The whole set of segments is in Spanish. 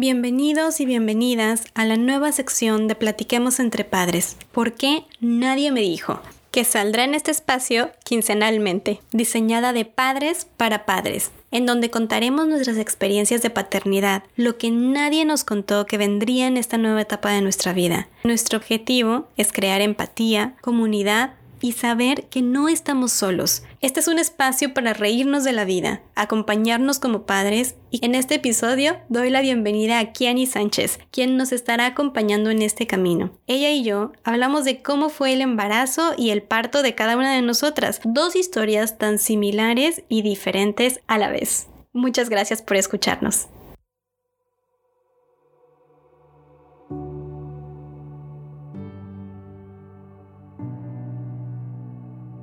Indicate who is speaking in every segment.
Speaker 1: Bienvenidos y bienvenidas a la nueva sección de Platiquemos entre Padres. ¿Por qué nadie me dijo? que saldrá en este espacio quincenalmente, diseñada de padres para padres, en donde contaremos nuestras experiencias de paternidad, lo que nadie nos contó que vendría en esta nueva etapa de nuestra vida. Nuestro objetivo es crear empatía, comunidad y saber que no estamos solos. Este es un espacio para reírnos de la vida, acompañarnos como padres y en este episodio doy la bienvenida a Kiani Sánchez, quien nos estará acompañando en este camino. Ella y yo hablamos de cómo fue el embarazo y el parto de cada una de nosotras, dos historias tan similares y diferentes a la vez. Muchas gracias por escucharnos.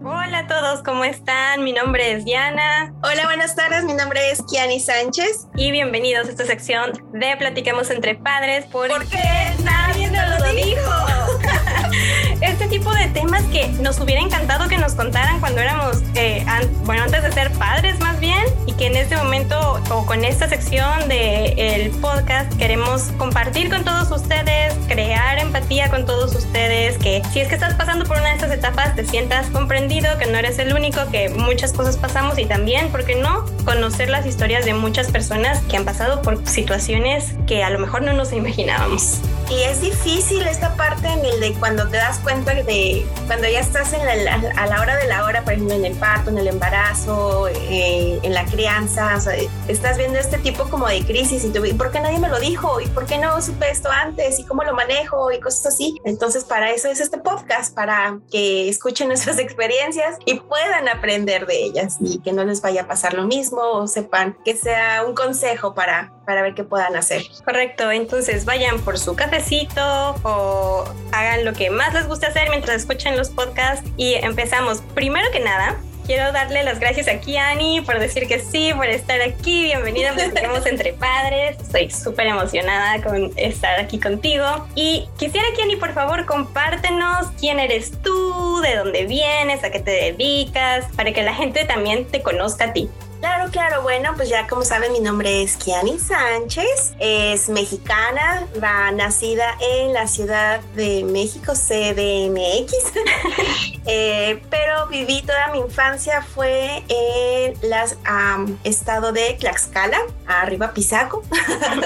Speaker 1: Hola a todos, ¿cómo están? Mi nombre es Diana.
Speaker 2: Hola, buenas tardes, mi nombre es Kiani Sánchez.
Speaker 1: Y bienvenidos a esta sección de Platiquemos entre Padres. Porque, qué nadie nos lo dijo. tipo de temas que nos hubiera encantado que nos contaran cuando éramos, eh, bueno, antes de ser padres más bien, y que en este momento o con esta sección del el podcast queremos compartir con todos ustedes, crear empatía con todos ustedes, que si es que estás pasando por una de estas etapas te sientas comprendido, que no eres el único, que muchas cosas pasamos y también, ¿por qué no? Conocer las historias de muchas personas que han pasado por situaciones que a lo mejor no nos imaginábamos.
Speaker 2: Y es difícil esta parte en el de cuando te das cuenta de cuando ya estás en a la hora de la hora, por ejemplo, en el parto, en el embarazo, eh, en la crianza, estás viendo este tipo como de crisis y, tú, ¿y por qué nadie me lo dijo? ¿Y por qué no supe esto antes? ¿Y cómo lo manejo? Y cosas así. Entonces, para eso es este podcast, para que escuchen nuestras experiencias y puedan aprender de ellas y que no les vaya a pasar lo mismo o sepan que sea un consejo para, para ver qué puedan hacer.
Speaker 1: Correcto, entonces vayan por su café o hagan lo que más les guste hacer mientras escuchen los podcasts y empezamos. Primero que nada, quiero darle las gracias a Kiani por decir que sí, por estar aquí. Bienvenida, tenemos entre padres. Estoy súper emocionada con estar aquí contigo. Y quisiera, Kiani, por favor, compártenos quién eres tú, de dónde vienes, a qué te dedicas, para que la gente también te conozca a ti.
Speaker 2: Claro. Bueno, pues ya como saben, mi nombre es Kiani Sánchez. Es mexicana, va nacida en la Ciudad de México, CDMX. eh, pero viví toda mi infancia fue en el estado de Tlaxcala, arriba Pisaco.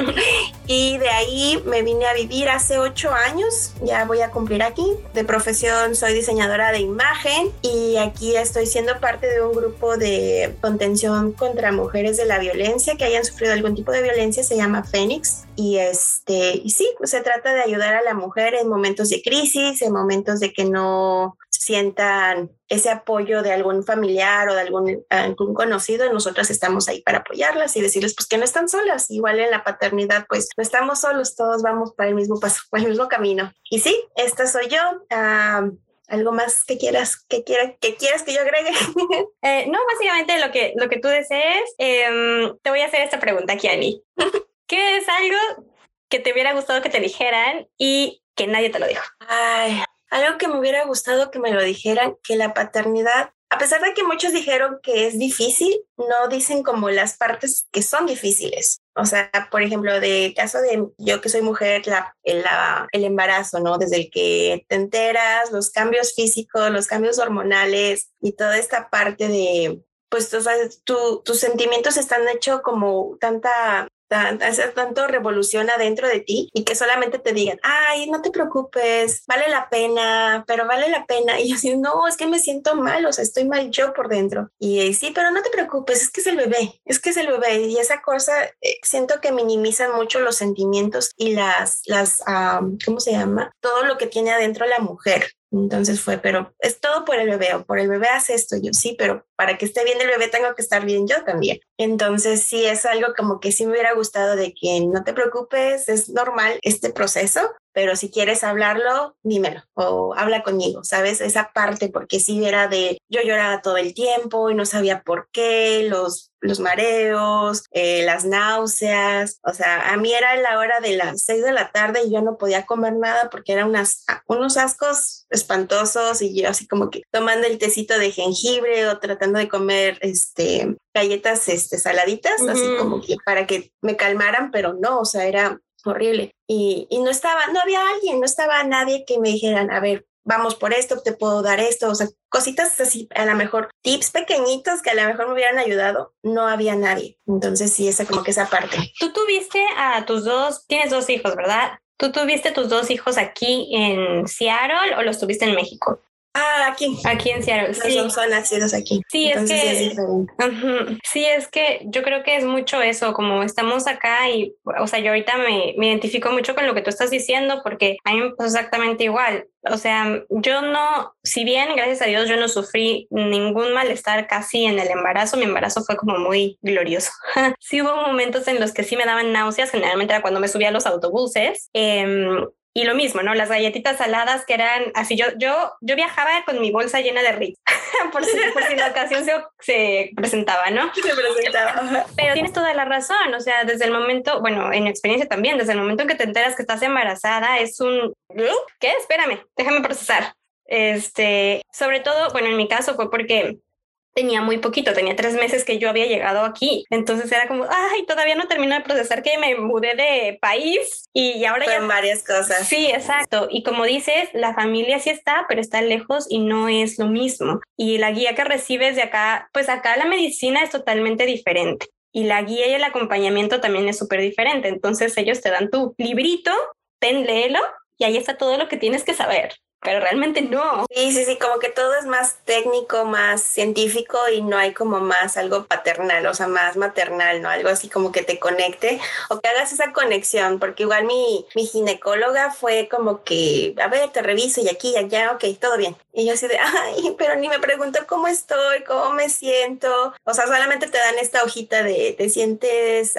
Speaker 2: y de ahí me vine a vivir hace ocho años. Ya voy a cumplir aquí. De profesión soy diseñadora de imagen y aquí estoy siendo parte de un grupo de contención contra mujeres de la violencia que hayan sufrido algún tipo de violencia, se llama Fénix. Y, este, y sí, pues se trata de ayudar a la mujer en momentos de crisis, en momentos de que no sientan ese apoyo de algún familiar o de algún, algún conocido, nosotras estamos ahí para apoyarlas y decirles pues que no están solas, igual en la paternidad pues no estamos solos, todos vamos para el mismo paso, para el mismo camino. Y sí, esta soy yo. ¿Algo más que quieras que, quiera, que quieras que yo agregue?
Speaker 1: Eh, no, básicamente lo que, lo que tú desees. Em, te voy a hacer esta pregunta, Kiani. ¿Qué es algo que te hubiera gustado que te dijeran y que nadie te lo dijo?
Speaker 2: Ay, algo que me hubiera gustado que me lo dijeran, que la paternidad a pesar de que muchos dijeron que es difícil, no dicen como las partes que son difíciles. O sea, por ejemplo, de caso de yo que soy mujer, el embarazo, ¿no? Desde el que te enteras, los cambios físicos, los cambios hormonales y toda esta parte de, pues, o sea, tus sentimientos están hechos como tanta hacer tanto revolución adentro de ti y que solamente te digan, ay, no te preocupes, vale la pena, pero vale la pena. Y así, no, es que me siento mal, o sea, estoy mal yo por dentro. Y sí, pero no te preocupes, es que es el bebé, es que es el bebé. Y esa cosa, eh, siento que minimizan mucho los sentimientos y las, las, ¿cómo se llama? Todo lo que tiene adentro la mujer. Entonces fue, pero es todo por el bebé o por el bebé hace esto, yo sí, pero para que esté bien el bebé tengo que estar bien yo también. Entonces sí es algo como que sí me hubiera gustado de que no te preocupes, es normal este proceso, pero si quieres hablarlo, dímelo o habla conmigo, ¿sabes? Esa parte, porque si era de yo lloraba todo el tiempo y no sabía por qué, los, los mareos, eh, las náuseas, o sea, a mí era la hora de las seis de la tarde y yo no podía comer nada porque eran unas, unos ascos espantosos y yo así como que tomando el tecito de jengibre o tratando de comer este, galletas este, saladitas, así como que para que me calmaran, pero no, o sea, era horrible. Y, y no estaba, no había alguien, no estaba nadie que me dijeran, a ver, vamos por esto, te puedo dar esto, o sea, cositas así, a lo mejor tips pequeñitos que a lo mejor me hubieran ayudado, no había nadie. Entonces sí, esa como que esa parte.
Speaker 1: Tú tuviste a tus dos, tienes dos hijos, ¿verdad? ¿Tú tuviste tus dos hijos aquí en Seattle o los tuviste en México?
Speaker 2: Ah, aquí.
Speaker 1: Aquí en Seattle.
Speaker 2: Sí. Son, son nacidos aquí.
Speaker 1: Sí, es que. sí, es que yo creo que es mucho eso, como estamos acá y, o sea, yo ahorita me, me identifico mucho con lo que tú estás diciendo porque a mí me pasó exactamente igual. O sea, yo no, si bien, gracias a Dios, yo no sufrí ningún malestar casi en el embarazo, mi embarazo fue como muy glorioso. sí hubo momentos en los que sí me daban náuseas, generalmente era cuando me subía a los autobuses. Eh, y lo mismo, ¿no? Las galletitas saladas que eran así. Yo, yo, yo viajaba con mi bolsa llena de Ritz, por, si, por si la ocasión se, se presentaba, ¿no?
Speaker 2: Se presentaba.
Speaker 1: Pero tienes toda la razón. O sea, desde el momento, bueno, en mi experiencia también, desde el momento en que te enteras que estás embarazada, es un. ¿Qué? Espérame, déjame procesar. Este, sobre todo, bueno, en mi caso fue porque tenía muy poquito, tenía tres meses que yo había llegado aquí. Entonces era como, ay, todavía no termino de procesar que me mudé de país y ahora
Speaker 2: ya... varias cosas.
Speaker 1: Sí, exacto. Y como dices, la familia sí está, pero está lejos y no es lo mismo. Y la guía que recibes de acá, pues acá la medicina es totalmente diferente. Y la guía y el acompañamiento también es súper diferente. Entonces ellos te dan tu librito, ten, léelo y ahí está todo lo que tienes que saber pero realmente no.
Speaker 2: Sí, sí, sí, como que todo es más técnico, más científico y no hay como más algo paternal, o sea, más maternal, ¿no? Algo así como que te conecte o que hagas esa conexión, porque igual mi, mi ginecóloga fue como que, a ver, te reviso y aquí y allá, ok, todo bien. Y yo así de, ay, pero ni me pregunto cómo estoy, cómo me siento. O sea, solamente te dan esta hojita de, te sientes,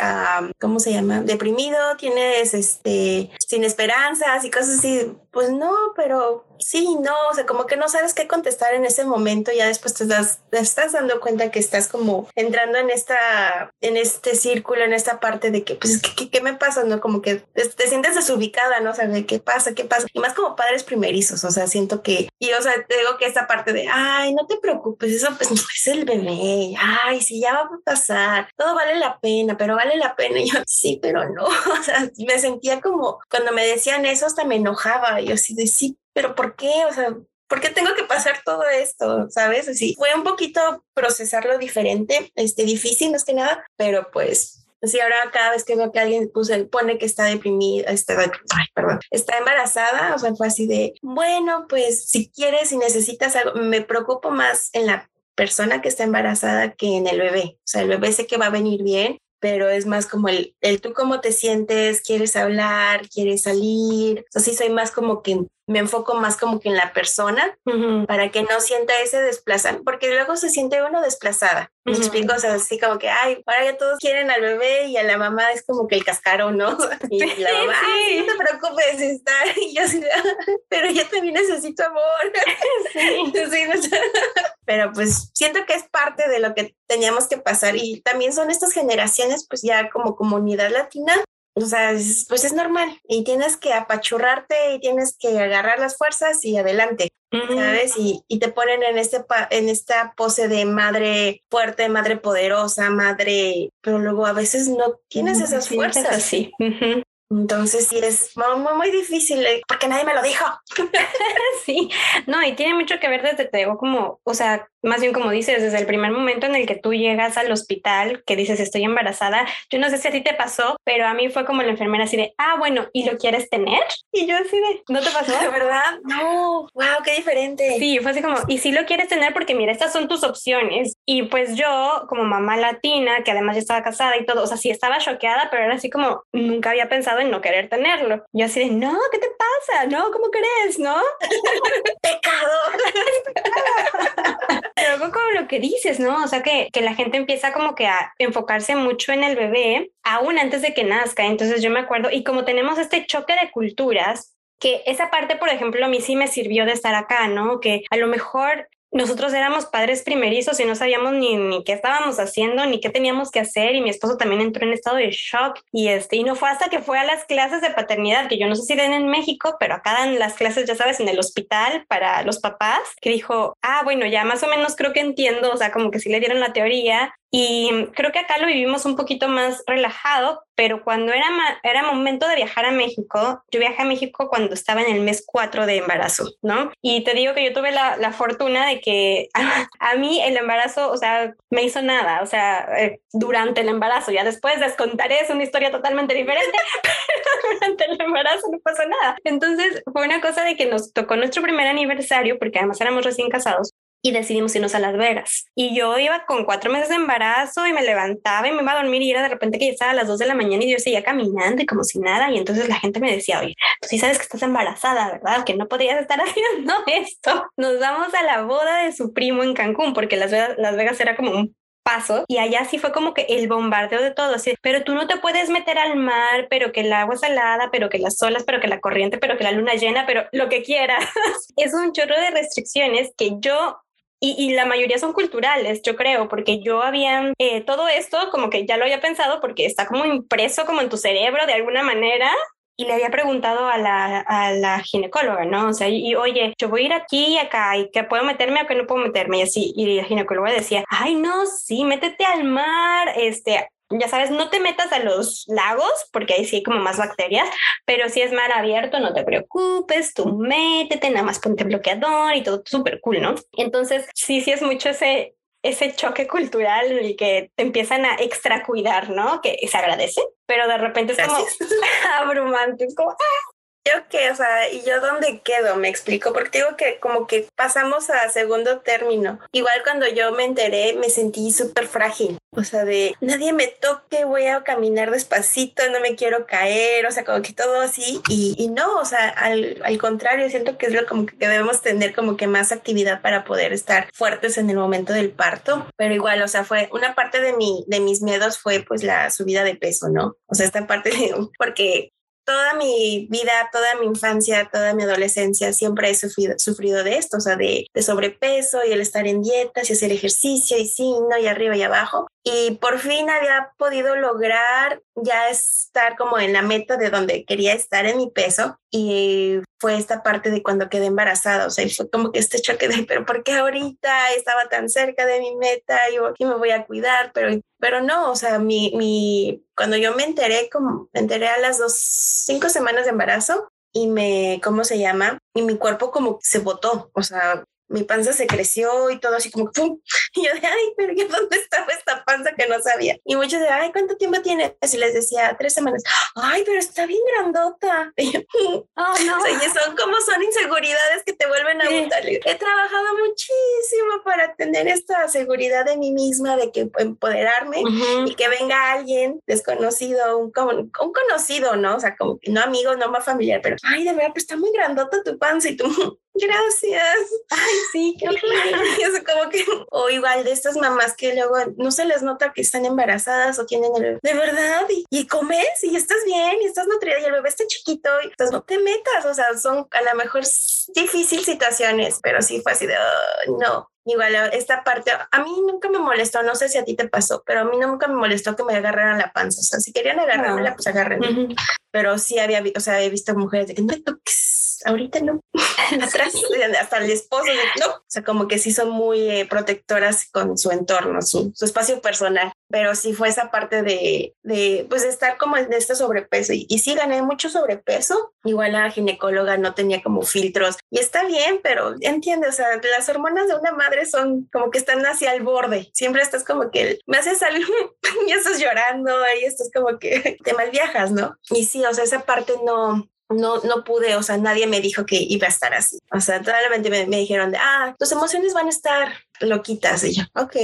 Speaker 2: ¿cómo se llama? Deprimido, tienes, este, sin esperanzas y cosas así. Pues no, pero sí, no, o sea, como que no sabes qué contestar en ese momento, ya después te, das, te estás dando cuenta que estás como entrando en esta, en este círculo, en esta parte de que, pues, ¿qué, qué me pasa? ¿No? Como que te, sientes desubicada, ¿no? O sea, de qué pasa, qué pasa. Y más como padres primerizos, o sea, siento que, y o sea, te digo que esta parte de, ay, no te preocupes, eso pues no es el bebé, ay, sí, ya va a pasar, todo vale la pena, pero vale la pena. Y yo, sí, pero no, o sea, me sentía como, cuando me decían eso, hasta me enojaba, y yo así de, sí, pero ¿por qué? O sea, ¿por qué tengo que pasar todo esto? ¿Sabes? Así fue un poquito procesarlo diferente, este, difícil más que nada, pero pues Sí, ahora cada vez que veo que alguien puso, pone que está deprimida, está, ay, perdón, está embarazada, o sea, fue así de, bueno, pues si quieres y necesitas algo, me preocupo más en la persona que está embarazada que en el bebé. O sea, el bebé sé que va a venir bien, pero es más como el, el tú cómo te sientes, quieres hablar, quieres salir. O sí soy más como que me enfoco más como que en la persona para que no sienta ese desplazamiento, porque luego se siente uno desplazada. Me explico, o sea, así como que, ay, ahora ya todos quieren al bebé y a la mamá es como que el cascaro, ¿no? Y la mamá, sí. no te preocupes, está. Y yo así, pero yo también necesito amor. Sí. sí pero pues siento que es parte de lo que teníamos que pasar y también son estas generaciones, pues ya como comunidad latina, o sea, pues es normal y tienes que apachurrarte y tienes que agarrar las fuerzas y adelante, ¿sabes? Y, y, te ponen en, este en esta pose de madre fuerte, madre poderosa, madre, pero luego a veces no tienes esas fuerzas.
Speaker 1: Así.
Speaker 2: Entonces sí es muy, muy difícil eh, porque nadie me lo dijo.
Speaker 1: sí, no, y tiene mucho que ver desde, te digo, como, o sea, más bien como dices, desde el primer momento en el que tú llegas al hospital, que dices estoy embarazada, yo no sé si a ti te pasó, pero a mí fue como la enfermera así de, ah, bueno, ¿y lo quieres tener? Y yo así de, ¿no te pasó?
Speaker 2: ¿De verdad? No, wow, qué diferente.
Speaker 1: Sí, fue así como, ¿y si lo quieres tener? Porque mira, estas son tus opciones. Y pues yo, como mamá latina, que además ya estaba casada y todo, o sea, sí estaba choqueada, pero era así como, nunca había pensado no querer tenerlo. Yo así de, no, ¿qué te pasa? No, ¿cómo crees? ¿No?
Speaker 2: Pecado.
Speaker 1: Pero algo como lo que dices, ¿no? O sea, que, que la gente empieza como que a enfocarse mucho en el bebé aún antes de que nazca. Entonces yo me acuerdo, y como tenemos este choque de culturas, que esa parte, por ejemplo, a mí sí me sirvió de estar acá, ¿no? Que a lo mejor nosotros éramos padres primerizos y no sabíamos ni, qué estábamos haciendo, ni qué teníamos que hacer. Y mi esposo también entró en estado de shock. Y este, y no fue hasta que fue a las clases de paternidad, que yo no sé si ven en México, pero acá dan las clases, ya sabes, en el hospital para los papás, que dijo, ah, bueno, ya más o menos creo que entiendo, o sea, como que sí le dieron la teoría, y creo que acá lo vivimos un poquito más relajado, pero cuando era, era momento de viajar a México, yo viajé a México cuando estaba en el mes 4 de embarazo, ¿no? Y te digo que yo tuve la, la fortuna de que a, mí el embarazo, o sea, me hizo nada, o sea, eh, durante el embarazo, ya después les contaré, es una historia totalmente diferente, pero durante el embarazo no pasó nada. Entonces fue una cosa de que nos tocó nuestro primer aniversario, porque además éramos recién casados, y decidimos irnos a Las Vegas. Y yo iba con cuatro meses de embarazo y me levantaba y me iba a dormir y era de repente que ya estaba a las dos de la mañana y yo seguía caminando y como si nada. Y entonces la gente me decía, oye, tú sí sabes que estás embarazada, ¿verdad? Que no podrías estar haciendo esto. Nos vamos a la boda de su primo en Cancún porque Las Vegas, Las Vegas era como un paso y allá sí fue como que el bombardeo de todo, así, pero tú no te puedes meter al mar, pero que el agua salada, pero que las olas, pero que la corriente, pero que la luna llena, pero lo que quieras. es un chorro de restricciones que yo y, la mayoría son culturales, yo creo, porque yo había eh, todo esto como que ya lo había pensado porque está como impreso como en tu cerebro de alguna manera y le había preguntado a la, a la ginecóloga, ¿no? O sea, y, oye, yo voy a ir aquí y acá, ¿y qué puedo meterme o qué no puedo meterme? Y así, y la ginecóloga decía, ay, no, sí, métete al mar, este, ya sabes, no te metas a los lagos porque ahí sí hay como más bacterias, pero si es mar abierto, no te preocupes, tú métete, nada más ponte bloqueador y todo súper cool, ¿no? Entonces, sí, sí es mucho ese, ese choque cultural en el que te empiezan a extra cuidar, ¿no? Que se agradece, pero de repente es como abrumante, es como, ¡ah!
Speaker 2: Yo qué, o sea, y yo dónde quedo, me explico, porque digo que como que pasamos a segundo término. Igual cuando yo me enteré, me sentí súper frágil, o sea, de nadie me toque, voy a caminar despacito, no me quiero caer, o sea, como que todo así. Y, y no, o sea, al, al, contrario, siento que es lo como que debemos tener como que más actividad para poder estar fuertes en el momento del parto. Pero igual, o sea, fue una parte de mi, de mis miedos fue pues la subida de peso, ¿no? O sea, esta parte porque toda mi vida, toda mi infancia, toda mi adolescencia, siempre he sufrido, sufrido de esto, o sea, de, de, sobrepeso y el estar en dietas y hacer ejercicio y sí, no, y arriba y abajo. Y por fin había podido lograr ya estar como en la meta de donde quería estar en mi peso. Y fue esta parte de cuando quedé embarazada, o sea, fue como que este choque de, pero ¿por qué ahorita estaba tan cerca de mi meta y, me voy a cuidar? Pero, pero no, o sea, mi, mi, cuando yo me enteré, como me enteré a las dos, cinco semanas de embarazo, y me, ¿cómo se llama? Y mi cuerpo como se botó, o sea, mi panza se creció y todo así como ¡pum! Y yo de, ay, pero ¿dónde estaba esta panza que no sabía? Y muchos de, ay, ¿cuánto tiempo tiene? Así les decía, tres semanas. Ay, pero está bien grandota. Y yo, oh, no. O sea, son como son inseguridades que te vuelven a gustar. He trabajado muchísimo para tener esta seguridad de mí misma, de que empoderarme y que venga alguien desconocido, un, un, conocido, ¿no? O sea, como no amigo, no más familiar, pero, ay, de verdad, pues está muy grandota tu panza y tú, gracias.
Speaker 1: Ay, sí, qué
Speaker 2: es como que, o igual de estas mamás que luego no se les nota que están embarazadas o tienen el de verdad y, comes y estás bien y estás nutrida y el bebé está chiquito y entonces no te metas, o sea, son a lo mejor difíciles situaciones, pero sí fue así de, no, Igual esta parte, a mí nunca me molestó, no sé si a ti te pasó, pero a mí nunca me molestó que me agarraran la panza. O sea, si querían agarrármela, pues agárrenme. Pero sí había, o sea, he visto mujeres de que no toques, ahorita no, atrás, hasta el esposo, no. O sea, como que sí son muy eh, protectoras con su entorno, su, su, espacio personal. Pero sí fue esa parte de, de pues, estar como en este sobrepeso. Y, y sí gané mucho sobrepeso. Igual la ginecóloga no tenía como filtros. Y está bien, pero entiende, o sea, las hormonas de una madre son como que están hacia el borde. Siempre estás como que me haces algo y estás llorando y estás como que te mal viajas, ¿no? Y sí, o sea, esa parte no, no, no pude, o sea, nadie me dijo que iba a estar así. O sea, totalmente me, me dijeron de, ah, tus emociones van a estar loquitas. Y yo, ok.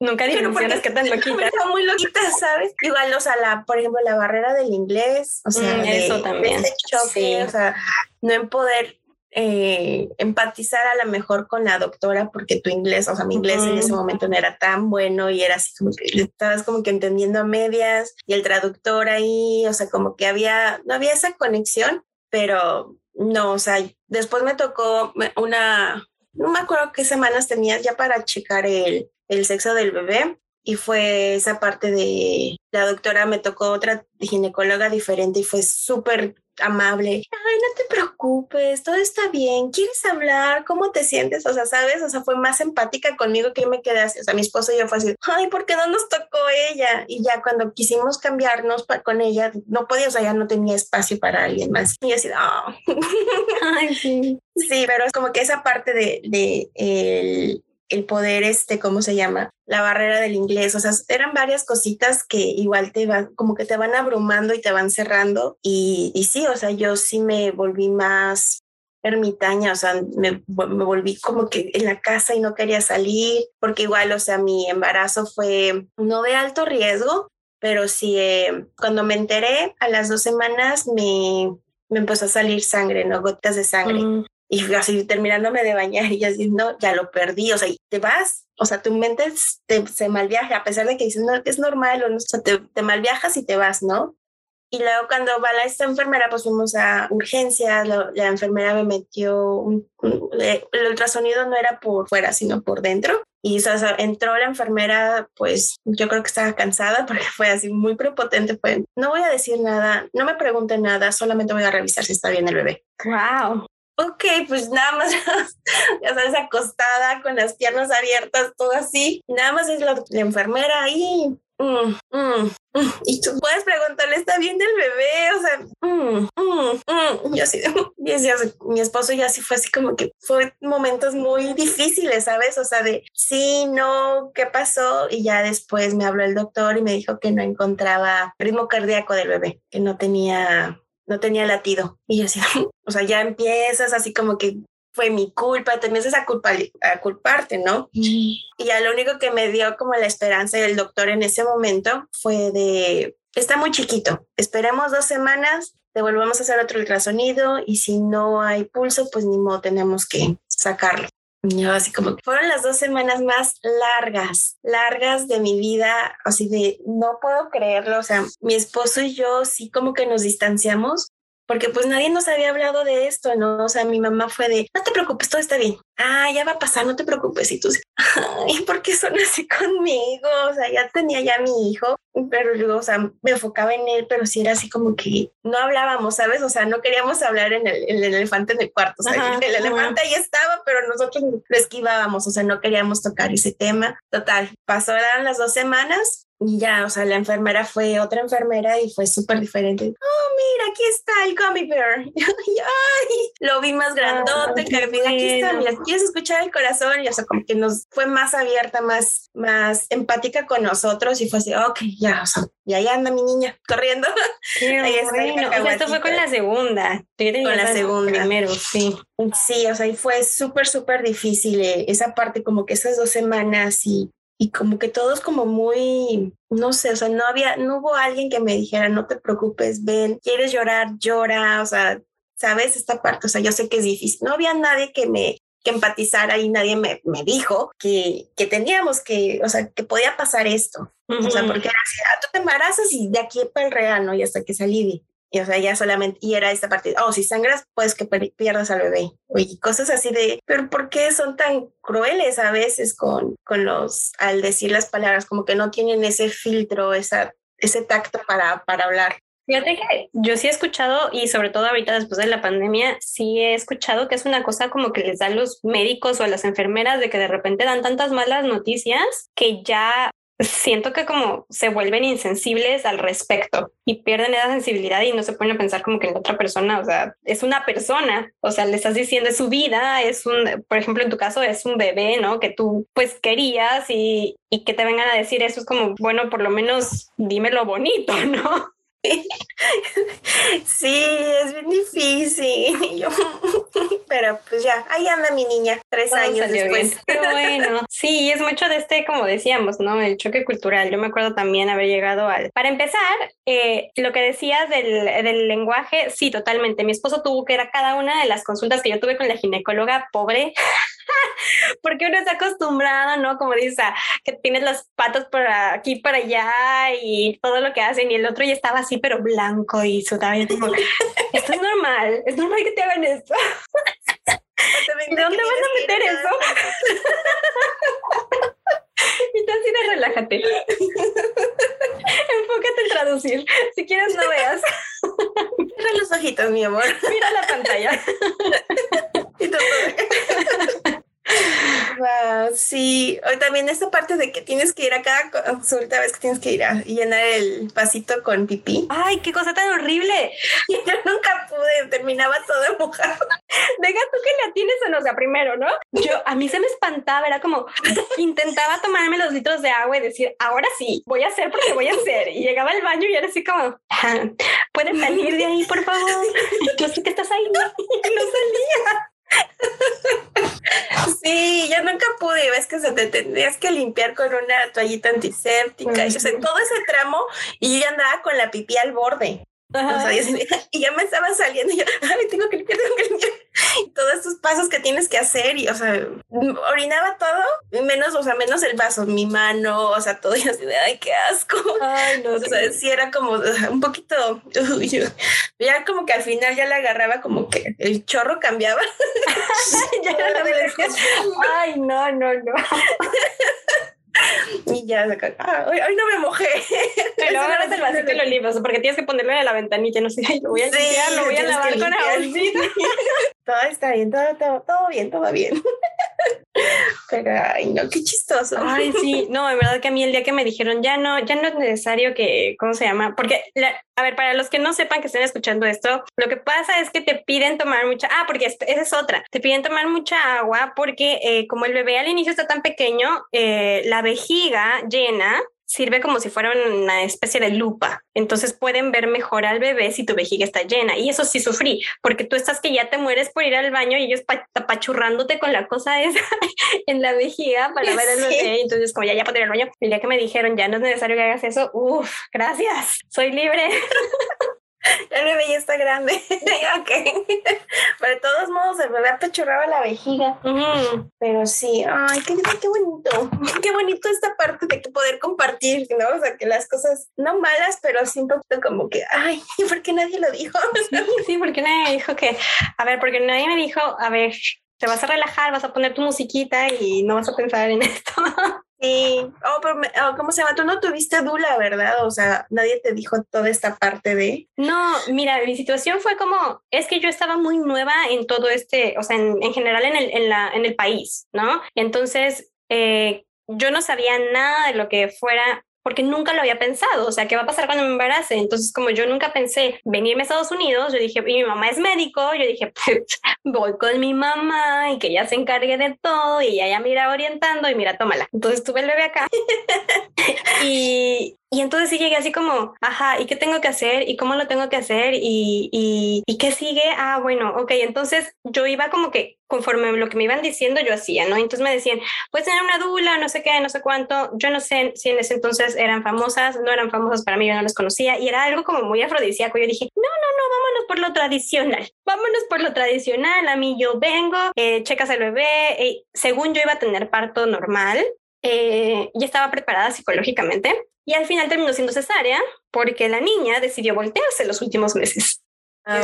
Speaker 1: Nunca dimensionas que tan loquitas.
Speaker 2: Son muy loquitas, ¿sabes? Igual, o sea, la, por ejemplo, la barrera del inglés, o sea,
Speaker 1: mm, eso también.
Speaker 2: choque, o sea, no en poder eh, empatizar a lo mejor con la doctora porque tu inglés, o sea, mi inglés en ese momento no era tan bueno y era así como que estabas como que entendiendo a medias y el traductor ahí, o sea, como que había, no había esa conexión, pero no, o sea, después me tocó una, no me acuerdo qué semanas tenías ya para checar el, el sexo del bebé y fue esa parte de la doctora me tocó otra ginecóloga diferente y fue súper amable. Ay, no te preocupes, todo está bien. ¿Quieres hablar? ¿Cómo te sientes? O sea, ¿sabes? O sea, fue más empática conmigo que yo me quedé así. O sea, mi esposo y yo fue así, ay, ¿por qué no nos tocó ella? Y ya cuando quisimos cambiarnos con ella, no podía, o sea, ya no tenía espacio para alguien más. Y así, oh. ay, sí. Sí, pero es como que esa parte de, de el, el poder, este, ¿cómo se llama? La barrera del inglés, o sea, eran varias cositas que igual te van, como que te van abrumando y te van cerrando. Y, y sí, o sea, yo sí me volví más ermitaña, o sea, me, volví como que en la casa y no quería salir, porque igual, o sea, mi embarazo fue no de alto riesgo, pero sí, eh, cuando me enteré, a las dos semanas me, me empezó a salir sangre, ¿no? Gotas de sangre. Mm y así terminándome de bañar y así, no, ya lo perdí, o sea, te vas, o sea, tu mente te, se malviaja, a pesar de que dices, no, es normal, o, sea, te, te malviajas y te vas, ¿no? Y luego cuando va la esta enfermera, pues fuimos a urgencias, la, la enfermera me metió, un, el ultrasonido no era por fuera, sino por dentro. Y o sea, entró la enfermera, pues yo creo que estaba cansada porque fue así muy prepotente. Fue, no voy a decir nada, no me pregunte nada, solamente voy a revisar si está bien el bebé.
Speaker 1: Wow
Speaker 2: ok, pues nada más, ya sabes, acostada con las piernas abiertas, todo así. Nada más es la, enfermera ahí. Mm, mm, mm. Y tú puedes preguntarle, ¿está bien del bebé? O sea, yo así, mi esposo ya así fue así como que fue momentos muy difíciles, ¿sabes? O sea, de sí, no, ¿qué pasó? Y ya después me habló el doctor y me dijo que no encontraba ritmo cardíaco del bebé, que no tenía no tenía latido. Y yo así, o sea, ya empiezas así como que fue mi culpa, te empiezas a, culpa, a culparte, ¿no? Y ya lo único que me dio como la esperanza del doctor en ese momento fue de, está muy chiquito, esperemos dos semanas, devolvamos a hacer otro ultrasonido y si no hay pulso, pues ni modo, tenemos que sacarlo. Yo así como fueron las dos semanas más largas, largas de mi vida, así de no puedo creerlo, o sea, mi esposo y yo sí como que nos distanciamos porque pues nadie nos había hablado de esto, ¿no? O sea, mi mamá fue de, no te preocupes, todo está bien. Ah, ya va a pasar, no te preocupes. Y tú, ay, ¿por qué son así conmigo? O sea, ya tenía ya mi hijo, pero luego, o sea, me enfocaba en él, pero sí era así como que no hablábamos, ¿sabes? O sea, no queríamos hablar en el, el elefante en el cuarto. O sea, el elefante ahí estaba, pero nosotros lo esquivábamos, o sea, no queríamos tocar ese tema. Total, pasaron las dos semanas y ya, o sea, la enfermera fue otra enfermera y fue súper diferente. Oh, mira, aquí está el gummy bear. Ay, lo vi más grandote, que aquí está, mira, ¿quieres escuchar el corazón? Y o sea, como que nos fue más abierta, más, más empática con nosotros y fue así, ok, ya, o sea, y ahí anda mi niña corriendo.
Speaker 1: ahí está o sea, esto fue con la segunda.
Speaker 2: Con la segunda.
Speaker 1: Primero, sí.
Speaker 2: Sí, o sea, y fue súper, súper difícil eh, esa parte, como que esas dos semanas y y como que todos como muy, no sé, o sea, no había, no hubo alguien que me dijera, no te preocupes, ven, quieres llorar, llora, o sea, sabes esta parte, o sea, yo sé que es difícil, no había nadie que me que empatizara y nadie me, me dijo que, que, teníamos que, o sea, que podía pasar esto. O sea, porque era así, ah, tú te embarazas y de aquí para el real, ¿no? Y hasta que salí y, o sea, ya solamente, y era esta parte, oh, si sangras, pues que pierdas al bebé. Y cosas así de, pero ¿por qué son tan crueles a veces con, con los, al decir las palabras, como que no tienen ese filtro, esa, ese tacto para, para hablar?
Speaker 1: Fíjate que yo sí he escuchado, y sobre todo ahorita después de la pandemia, sí he escuchado que es una cosa como que les dan los médicos o a las enfermeras de que de repente dan tantas malas noticias que ya siento que como se vuelven insensibles al respecto y pierden esa sensibilidad y no se ponen a pensar como que la otra persona, o sea, es una persona, o sea, le estás diciendo es su vida, es un, por ejemplo, en tu caso es un bebé, ¿no? Que tú pues querías y, y que te vengan a decir eso es como, bueno, por lo menos dime lo bonito, ¿no?
Speaker 2: Sí, es bien difícil. pero pues ya, ahí anda mi niña, tres años después.
Speaker 1: Pero bueno, sí, es mucho de este, como decíamos, ¿no? El choque cultural. Yo me acuerdo también haber llegado al... Para empezar, eh, lo que decías del, del, lenguaje, sí, totalmente. Mi esposo tuvo que ir a cada una de las consultas que yo tuve con la ginecóloga, pobre. porque uno está acostumbrado, ¿no? Como dices, que tienes las patas por aquí, para allá y todo lo que hacen y el otro ya estaba así, pero blanco y sudado. Y como, esto es normal, es normal que te hagan esto.
Speaker 2: solamente.
Speaker 1: ¿Dónde van a meter eso? y tú así de relájate. Enfócate en traducir. Si quieres, no veas.
Speaker 2: Cierra los ojitos, mi amor.
Speaker 1: Mira la pantalla.
Speaker 2: y todo. Wow, sí. O también esta parte de que tienes que ir a cada consulta, ves que tienes que ir a llenar el pasito con pipí.
Speaker 1: Ay, qué cosa tan horrible.
Speaker 2: Yo nunca pude, terminaba todo mojado.
Speaker 1: Deja tú que le atines o no, o sea, primero, ¿no? Yo, a mí se me espantaba, era como, intentaba tomarme los litros de agua y decir, ahora sí, voy a hacer porque voy a hacer. Y llegaba al baño y era así como, ¿puedes salir de ahí, por favor? Yo sé que estás ahí. no salía.
Speaker 2: Sí, yo nunca pude, ves que se te tendrías que limpiar con una toallita antiséptica, y, todo ese tramo y yo ya andaba con la pipí al borde. Y ya me estaba saliendo y yo, ay, tengo que limpiar, tengo que limpiar. Y todos estos pasos que tienes que hacer y, o sea, orinaba todo, menos, o sea, menos el vaso, mi mano, o sea, todo y así de, ay, qué asco.
Speaker 1: Ay, no.
Speaker 2: O sea, sí era como un poquito, ya como que al final ya la agarraba como que el chorro cambiaba.
Speaker 1: ya la Ay, no, no, no.
Speaker 2: Y ya, ah, hoy, no me mojé.
Speaker 1: Pero ahora el vasito y lo limpias, porque tienes que ponerlo en la ventanilla, no sé, lo voy a limpiar, lo voy a lavar con jaboncito.
Speaker 2: está bien, todo, todo, todo bien, todo bien. Pero, ay, no, qué chistoso.
Speaker 1: Ay, sí, no, de verdad que a mí el día que me dijeron, ya no, ya no es necesario que, ¿cómo se llama? Porque, a ver, para los que no sepan que estén escuchando esto, lo que pasa es que te piden tomar mucha, ah, porque esa es otra, te piden tomar mucha agua porque eh, como el bebé al inicio está tan pequeño, eh, la vejiga llena sirve como si fuera una especie de lupa. Entonces pueden ver mejor al bebé si tu vejiga está llena. Y eso sí sufrí, porque tú estás que ya te mueres por ir al baño y ellos apachurrándote con la cosa esa en la vejiga para ver al bebé. Entonces, como ya, ya puedo ir al baño, el día que me dijeron, ya no es necesario que hagas eso, uff, gracias, soy libre.
Speaker 2: El bebé ya está grande. ok. Pero de todos modos, el bebé apachurraba la vejiga. Pero sí, ay, qué, qué bonito. Qué bonito esta parte de poder compartir, ¿no? O sea, que las cosas no malas, pero sí un poquito como que, ay, ¿por qué nadie lo dijo?
Speaker 1: sí, sí, porque nadie dijo que, a ver, porque nadie me dijo, a ver, te vas a relajar, vas a poner tu musiquita y no vas a pensar en esto.
Speaker 2: Sí, oh, pero oh, ¿cómo se llama? Tú no tuviste Dula, ¿verdad? O sea, nadie te dijo toda esta parte de...
Speaker 1: No, mira, mi situación fue como, es que yo estaba muy nueva en todo este, o sea, en, en general en el, en, la, en el país, ¿no? Entonces, eh, yo no sabía nada de lo que fuera porque nunca lo había pensado, o sea, ¿qué va a pasar cuando me embarace? Entonces, como yo nunca pensé venirme a Estados Unidos, yo dije, y mi mamá es médico, yo dije, pues, voy con mi mamá y que ella se encargue de todo y ella ya me irá orientando y mira, tómala. Entonces tuve el bebé acá y, y entonces sí llegué así como, ajá, ¿y qué tengo que hacer? ¿Y cómo lo tengo que hacer? ¿Y, y, y qué sigue? Ah, bueno, ok, entonces yo iba como que conforme lo que me iban diciendo yo hacía, ¿no? Entonces me decían, puedes tener una dula, no sé qué, no sé cuánto. Yo no sé si en ese entonces eran famosas, no eran famosas para mí, yo no las conocía y era algo como muy afrodisíaco. Yo dije, no, no, no, vámonos por lo tradicional, vámonos por lo tradicional. A mí yo vengo, eh, checas al bebé, eh, según yo iba a tener parto normal, eh, ya estaba preparada psicológicamente y al final terminó siendo cesárea porque la niña decidió voltearse los últimos meses. Ah.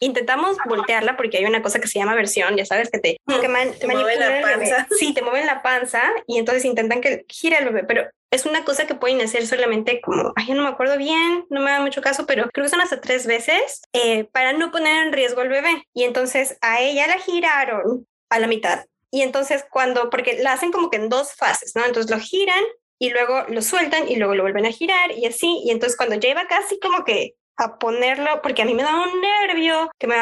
Speaker 1: Intentamos voltearla porque hay una cosa que se llama versión, ya sabes, que te,
Speaker 2: que mueven la panza.
Speaker 1: Sí, te mueven la panza y entonces intentan que gire el bebé, pero es una cosa que pueden hacer solamente como, ay, no me acuerdo bien, no me da mucho caso, pero creo que son hasta tres veces eh, para no poner en riesgo al bebé. Y entonces a ella la giraron a la mitad. Y entonces cuando, porque la hacen como que en dos fases, ¿no? Entonces lo giran y luego lo sueltan y luego lo vuelven a girar y así. Y entonces cuando ya iba casi como que a ponerlo, porque a mí me daba un nervio que me,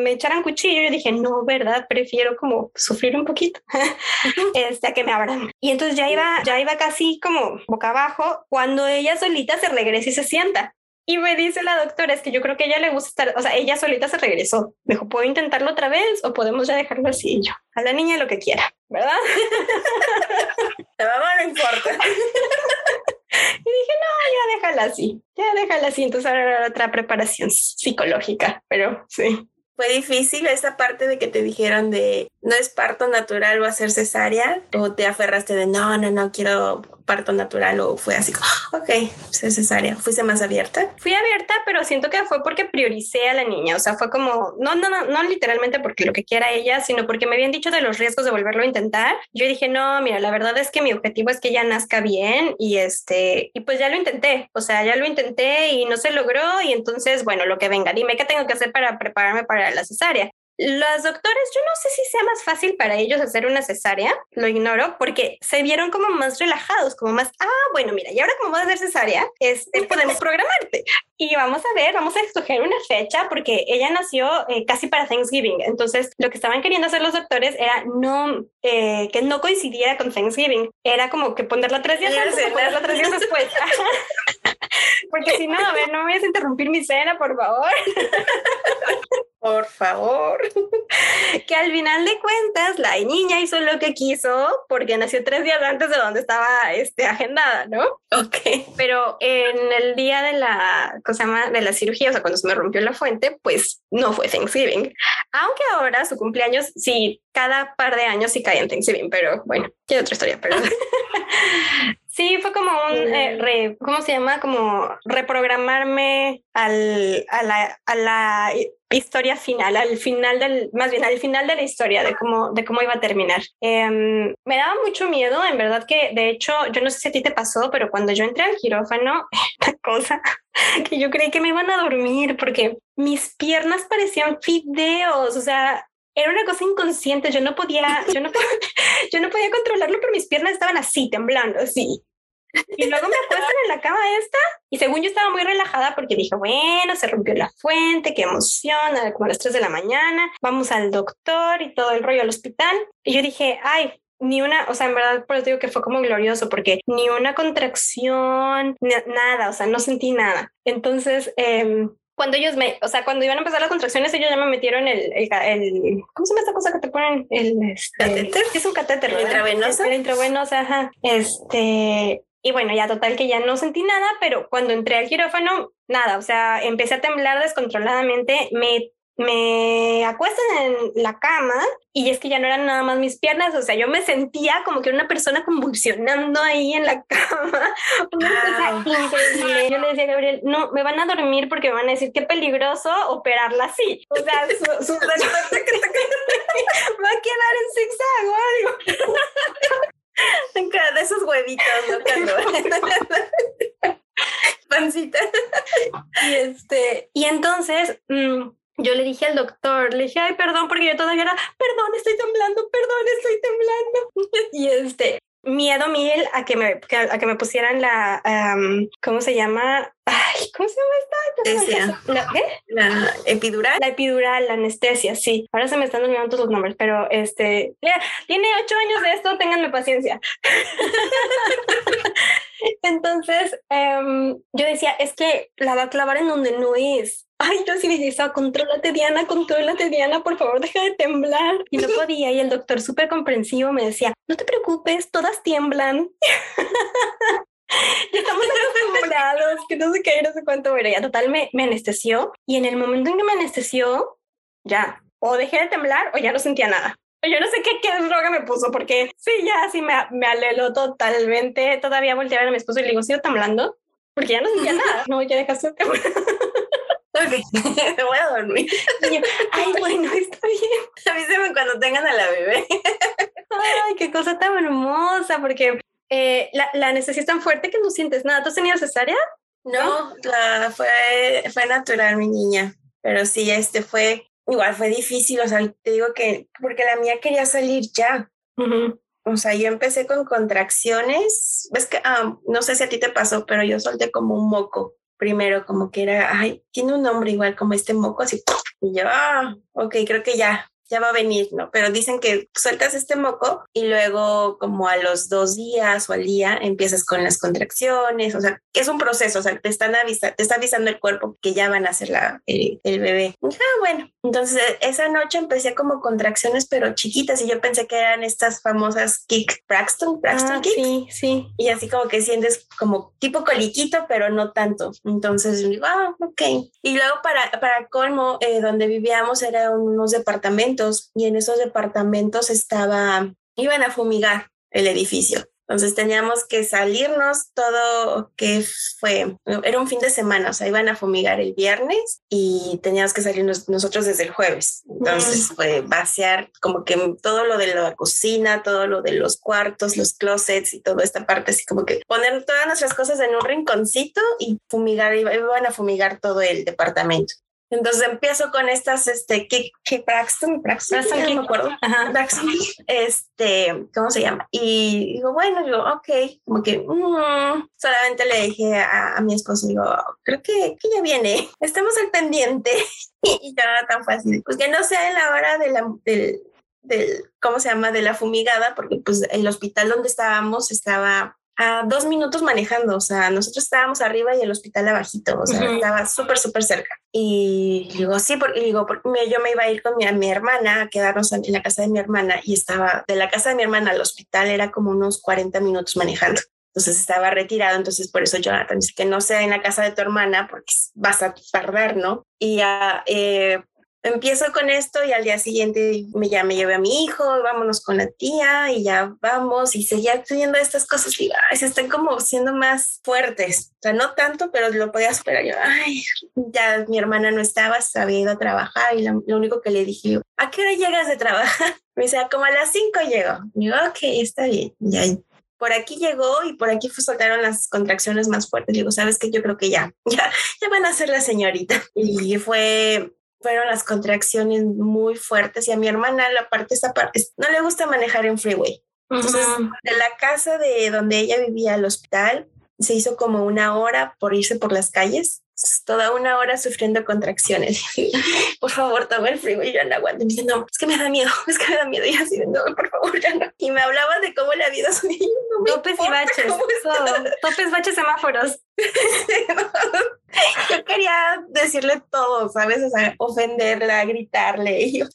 Speaker 1: me, echaran cuchillo, yo dije, no, ¿verdad? Prefiero como sufrir un poquito, este, que me abran. Y entonces ya iba, ya iba casi como boca abajo cuando ella solita se regresa y se sienta. Y me dice la doctora, es que yo creo que a ella le gusta estar, o sea, ella solita se regresó. Me dijo, ¿puedo intentarlo otra vez o podemos ya dejarlo así? Y yo, a la niña lo que quiera, ¿verdad?
Speaker 2: La mamá no importa.
Speaker 1: Y dije, no, ya déjala así, ya déjala así. Entonces ahora era otra preparación psicológica, pero sí.
Speaker 2: Fue difícil esa parte de que te dijeron de no es parto natural o hacer cesárea, o te aferraste de no, no, no quiero parto natural o fue así, ok, cesárea, fuiste más abierta.
Speaker 1: Fui abierta, pero siento que fue porque prioricé a la niña, o sea, fue como, no, no, no, no literalmente porque lo que quiera ella, sino porque me habían dicho de los riesgos de volverlo a intentar. Yo dije, no, mira, la verdad es que mi objetivo es que ella nazca bien y este, y pues ya lo intenté, o sea, ya lo intenté y no se logró y entonces, bueno, lo que venga, dime qué tengo que hacer para prepararme para la cesárea. Los doctores, yo no sé si sea más fácil para ellos hacer una cesárea, lo ignoro, porque se vieron como más relajados, como más, ah, bueno, mira, y ahora como vas a hacer cesárea, este, podemos programarte. Y vamos a ver, vamos a escoger una fecha, porque ella nació eh, casi para Thanksgiving. Entonces, lo que estaban queriendo hacer los doctores era no, eh, que no coincidiera con Thanksgiving. Era como que ponerla tres días antes o ponerla tres días después. porque si no, a ver, no me vayas a interrumpir mi cena, por favor.
Speaker 2: Por favor.
Speaker 1: que al final de cuentas la niña hizo lo que quiso porque nació tres días antes de donde estaba este, agendada, ¿no?
Speaker 2: Ok.
Speaker 1: Pero en el día de la, cosa llama? De la cirugía, o sea, cuando se me rompió la fuente, pues no fue Thanksgiving. Aunque ahora su cumpleaños, sí, cada par de años sí cae en Thanksgiving, pero bueno, tiene otra historia, pero... Sí, fue como un, eh, ¿cómo se llama? Como reprogramarme al, a, la, a la historia final, al final del, más bien al final de la historia, de cómo, de cómo iba a terminar. Em, me daba mucho miedo, en verdad que, de hecho, yo no sé si a ti te pasó, pero cuando yo entré al quirófano, la cosa que yo creí que me iban a dormir porque mis piernas parecían fideos, o sea, era una cosa inconsciente, yo no podía, yo no, yo no podía controlarlo, pero mis piernas estaban así, temblando, así. Y luego me acuestan en la cama esta y según yo estaba muy relajada porque dije, bueno, se rompió la fuente, qué emoción, como a las 3 de la mañana, vamos al doctor y todo el rollo al hospital. Y yo dije, ay, ni una, o sea, en verdad por eso digo que fue como glorioso porque ni una contracción, nada, o sea, no sentí nada. Entonces, eh, cuando ellos me, o sea, cuando iban a empezar las contracciones, ellos ya me metieron el, el, ¿cómo se llama esta cosa que te ponen? El, este,
Speaker 2: catéter.
Speaker 1: Es un catéter,
Speaker 2: ¿El intravenoso?
Speaker 1: El intravenoso, ajá. Este, y bueno, ya total que ya no sentí nada, pero cuando entré al quirófano, nada, o sea, empecé a temblar descontroladamente, me me acuestan en la cama y es que ya no eran nada más mis piernas, o sea, yo me sentía como que una persona convulsionando ahí en la cama. Una cosa increíble. Yo le decía a Gabriel, no, me van a dormir porque me van a decir qué peligroso operarla así. O sea, su, su va a quedar en zigzag o algo.
Speaker 2: De esos huevitos, ¿no? Pancita.
Speaker 1: Y este, y entonces, mmm, yo le dije al doctor, le dije, ay, perdón, porque yo todavía era, perdón, estoy temblando, perdón, estoy temblando. y este, miedo mil a que me, a que me pusieran la, ¿cómo se llama? Ay, ¿cómo se llama
Speaker 2: esta? ¿La, ¿Qué? La epidural.
Speaker 1: La epidural, la anestesia, sí. Ahora se me están olvidando todos los nombres, pero este, tiene ocho años de esto, ténganme paciencia. Entonces, em, yo decía, es que la va a clavar en donde no es. Ay, yo sí decía, contrólate Diana, contrólate Diana, por favor, deja de temblar. Y no podía. Y el doctor súper comprensivo me decía, no te preocupes, todas tiemblan. ya estamos acostumbrados, que no sé qué, no sé cuánto. Pero ya total me, me anestesió. Y en el momento en que me anestesió, ya, o dejé de temblar o ya no sentía nada. Yo no sé qué, qué droga me puso, porque sí, ya sí me, me aleló totalmente. Todavía volteé a ver a mi esposo y le digo, ¿sigo temblando? Porque ya no sentía nada. No, ya dejaste de temblar.
Speaker 2: Ok, me voy a dormir.
Speaker 1: Ay, bueno, está bien.
Speaker 2: Avíseme cuando tengan a la bebé.
Speaker 1: Ay, qué cosa tan hermosa, porque eh, la, la necesidad es tan fuerte que no sientes nada. ¿Tú has tenido cesárea?
Speaker 2: No, la, fue, fue natural, mi niña. Pero sí, este fue igual fue difícil, o sea, te digo que, porque la mía quería salir ya. O sea, yo empecé con contracciones, ves que, ah, no sé si a ti te pasó, pero yo solté como un moco primero, como que era, ay, tiene un nombre igual como este moco, así, y yo, ah, ok, creo que ya, ya va a venir, ¿no? Pero dicen que sueltas este moco y luego como a los dos días o al día empiezas con las contracciones, o sea, es un proceso, o sea, te están avisando, te está avisando el cuerpo que ya van a hacer la, el, bebé. ah, bueno, entonces esa noche empecé como contracciones pero chiquitas y yo pensé que eran estas famosas kick Braxton, Braxton
Speaker 1: ah, Sí, sí.
Speaker 2: Y así como que sientes como tipo coliquito, pero no tanto. Entonces digo, ah, ok. Y luego para, para colmo, eh, donde vivíamos eran unos departamentos departamentos y en esos departamentos estaba, iban a fumigar el edificio. Entonces teníamos que salirnos todo que fue, era un fin de semana, o sea, iban a fumigar el viernes y teníamos que salirnos nosotros desde el jueves. Entonces fue vaciar como que todo lo de la cocina, todo lo de los cuartos, los closets y toda esta parte, así como que poner todas nuestras cosas en un rinconcito y fumigar, iban a fumigar todo el departamento. Entonces empiezo con estas, este, Kik, Braxton, Braxton, no me acuerdo, Braxton, este, ¿cómo se llama? Y digo, bueno, yo, ok, como que, mm", solamente le dije a, mi esposo, digo, creo que, que ya viene, estamos al pendiente. y ya era tan fácil. Pues que no sea en la hora de la, del, del, ¿cómo se llama? De la fumigada, porque pues el hospital donde estábamos estaba a dos minutos manejando, o sea, nosotros estábamos arriba y el hospital abajito, o sea, estaba súper, súper cerca. Y digo, sí, porque digo, yo me iba a ir con mi, mi, hermana a quedarnos en la casa de mi hermana y estaba de la casa de mi hermana al hospital era como unos 40 minutos manejando. Entonces estaba retirado, entonces por eso Jonathan dice que no sea en la casa de tu hermana porque vas a perder, ¿no? Y ya, eh, empiezo con esto y al día siguiente me, ya me llevé a mi hijo, vámonos con la tía y ya vamos y seguía teniendo estas cosas y ay, se están como siendo más fuertes. O sea, no tanto, pero lo podía superar. Yo, ay, ya mi hermana no estaba, se había ido a trabajar y lo, único que le dije, ¿a qué hora llegas de trabajar? Me decía, como a las cinco llego. Y yo, ok, está bien. Ya por aquí llegó y por aquí fue, soltaron las contracciones más fuertes. Digo, sabes que yo creo que ya, ya, ya van a ser la señorita. Y fue fueron las contracciones muy fuertes y a mi hermana la parte esa parte no le gusta manejar en freeway. Entonces, de la casa de donde ella vivía al hospital, se hizo como una hora por irse por las calles, toda una hora sufriendo contracciones. por favor, toma el freeway, ya no aguanto. Me dice, no, es que me da miedo, es que me da miedo. Y así, no, por favor, ya no. Y me hablaba de cómo la vida es
Speaker 1: no Topes y baches, topes, baches, semáforos.
Speaker 2: yo quería decirle todo, ¿sabes? O sea, ofenderla, gritarle. Y yo,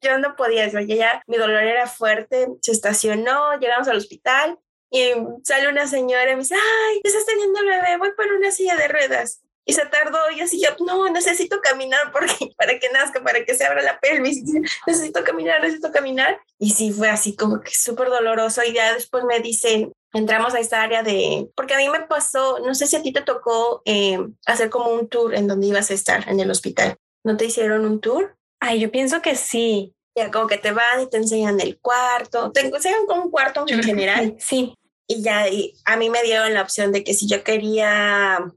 Speaker 2: yo no podía eso. Ya mi dolor era fuerte. Se estacionó, llegamos al hospital y sale una señora y me dice, ay, estás teniendo bebé, voy por una silla de ruedas. Y se tardó y así yo, no, necesito caminar porque para que nazca, para que se abra la pelvis. Necesito caminar, necesito caminar. Y sí, fue así como que súper doloroso. Y ya después me dicen, entramos a esta área de, porque a mí me pasó, no sé si a ti te tocó eh, hacer como un tour en donde ibas a estar en el hospital. ¿No te hicieron un tour?
Speaker 1: Ay, yo pienso que sí.
Speaker 2: Ya como que te van y te enseñan el cuarto, te enseñan como un cuarto en general.
Speaker 1: Sí.
Speaker 2: Y ya y a mí me dieron la opción de que si yo quería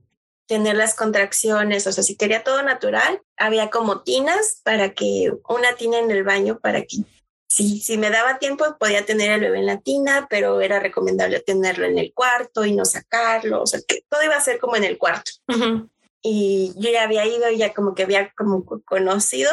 Speaker 2: tener las contracciones, o sea, si quería todo natural, había como tinas para que, una tina en el baño para que si, si me daba tiempo podía tener el bebé en la tina, pero era recomendable tenerlo en el cuarto y no sacarlo, o sea, que todo iba a ser como en el cuarto. Y yo ya había ido, ya como que había como conocido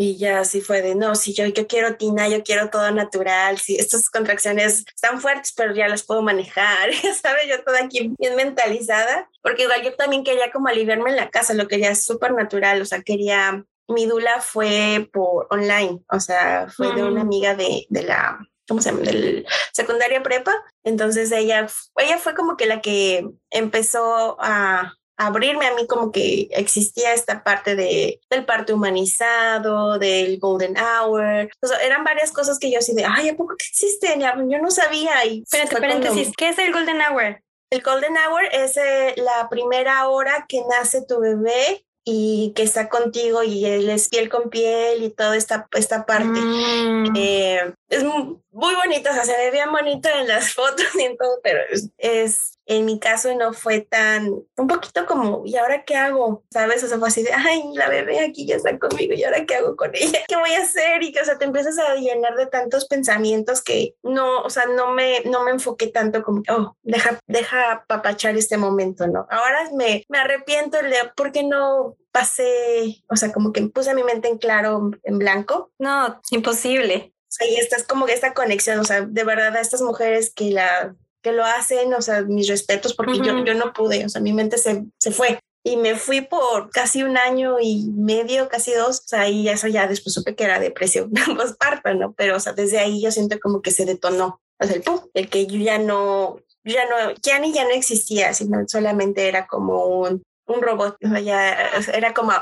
Speaker 2: y ya así fue de, no, si yo, yo quiero tina, yo quiero todo natural, si estas contracciones están fuertes, pero ya las puedo manejar, sabes, yo toda aquí bien mentalizada, porque igual yo también quería como aliviarme en la casa, lo quería súper natural, o sea, quería, mi dula fue por online, o sea, fue de una mm. amiga de, de la, ¿cómo se llama? Del secundaria prepa. Entonces ella, ella fue como que la que empezó a, abrirme a mí como que existía esta parte de, del parto humanizado, del golden hour. O sea, eran varias cosas que yo así de, ay, ¿a poco que existen? Yo no sabía. Y
Speaker 1: Espérate, paréntesis, ¿qué es el golden hour?
Speaker 2: El golden hour es eh, la primera hora que nace tu bebé y que está contigo y él es piel con piel y toda esta, esta parte. Mm. Eh, es muy bonito, o sea, se ve bien bonito en las fotos y en todo, pero es en mi caso no fue tan, un poquito como, ¿y ahora qué hago? ¿Sabes? O sea, fue así de, ay, la bebé aquí ya está conmigo, ¿y ahora qué hago con ella? ¿Qué voy a hacer? Y que, o sea, te empiezas a llenar de tantos pensamientos que no, o sea, no me, no me enfoqué tanto como, oh, deja, deja papachar este momento, ¿no? Ahora me, me arrepiento de, ¿por qué no pasé, o sea, como que puse mi mente en claro, en blanco?
Speaker 1: No, imposible.
Speaker 2: Y estás como que esta conexión, o sea, de verdad a estas mujeres que la que lo hacen, o sea, mis respetos, porque yo, yo no pude, o sea, mi mente se, se fue. Y me fui por casi un año y medio, casi dos, o sea, y eso ya después supe que era depresión postparto, ¿no? Pero, o sea, desde ahí yo siento como que se detonó, o sea, el pum, el que yo ya no, ya no, ya ni ya no existía, sino solamente era como un, un robot, o sea, ya era como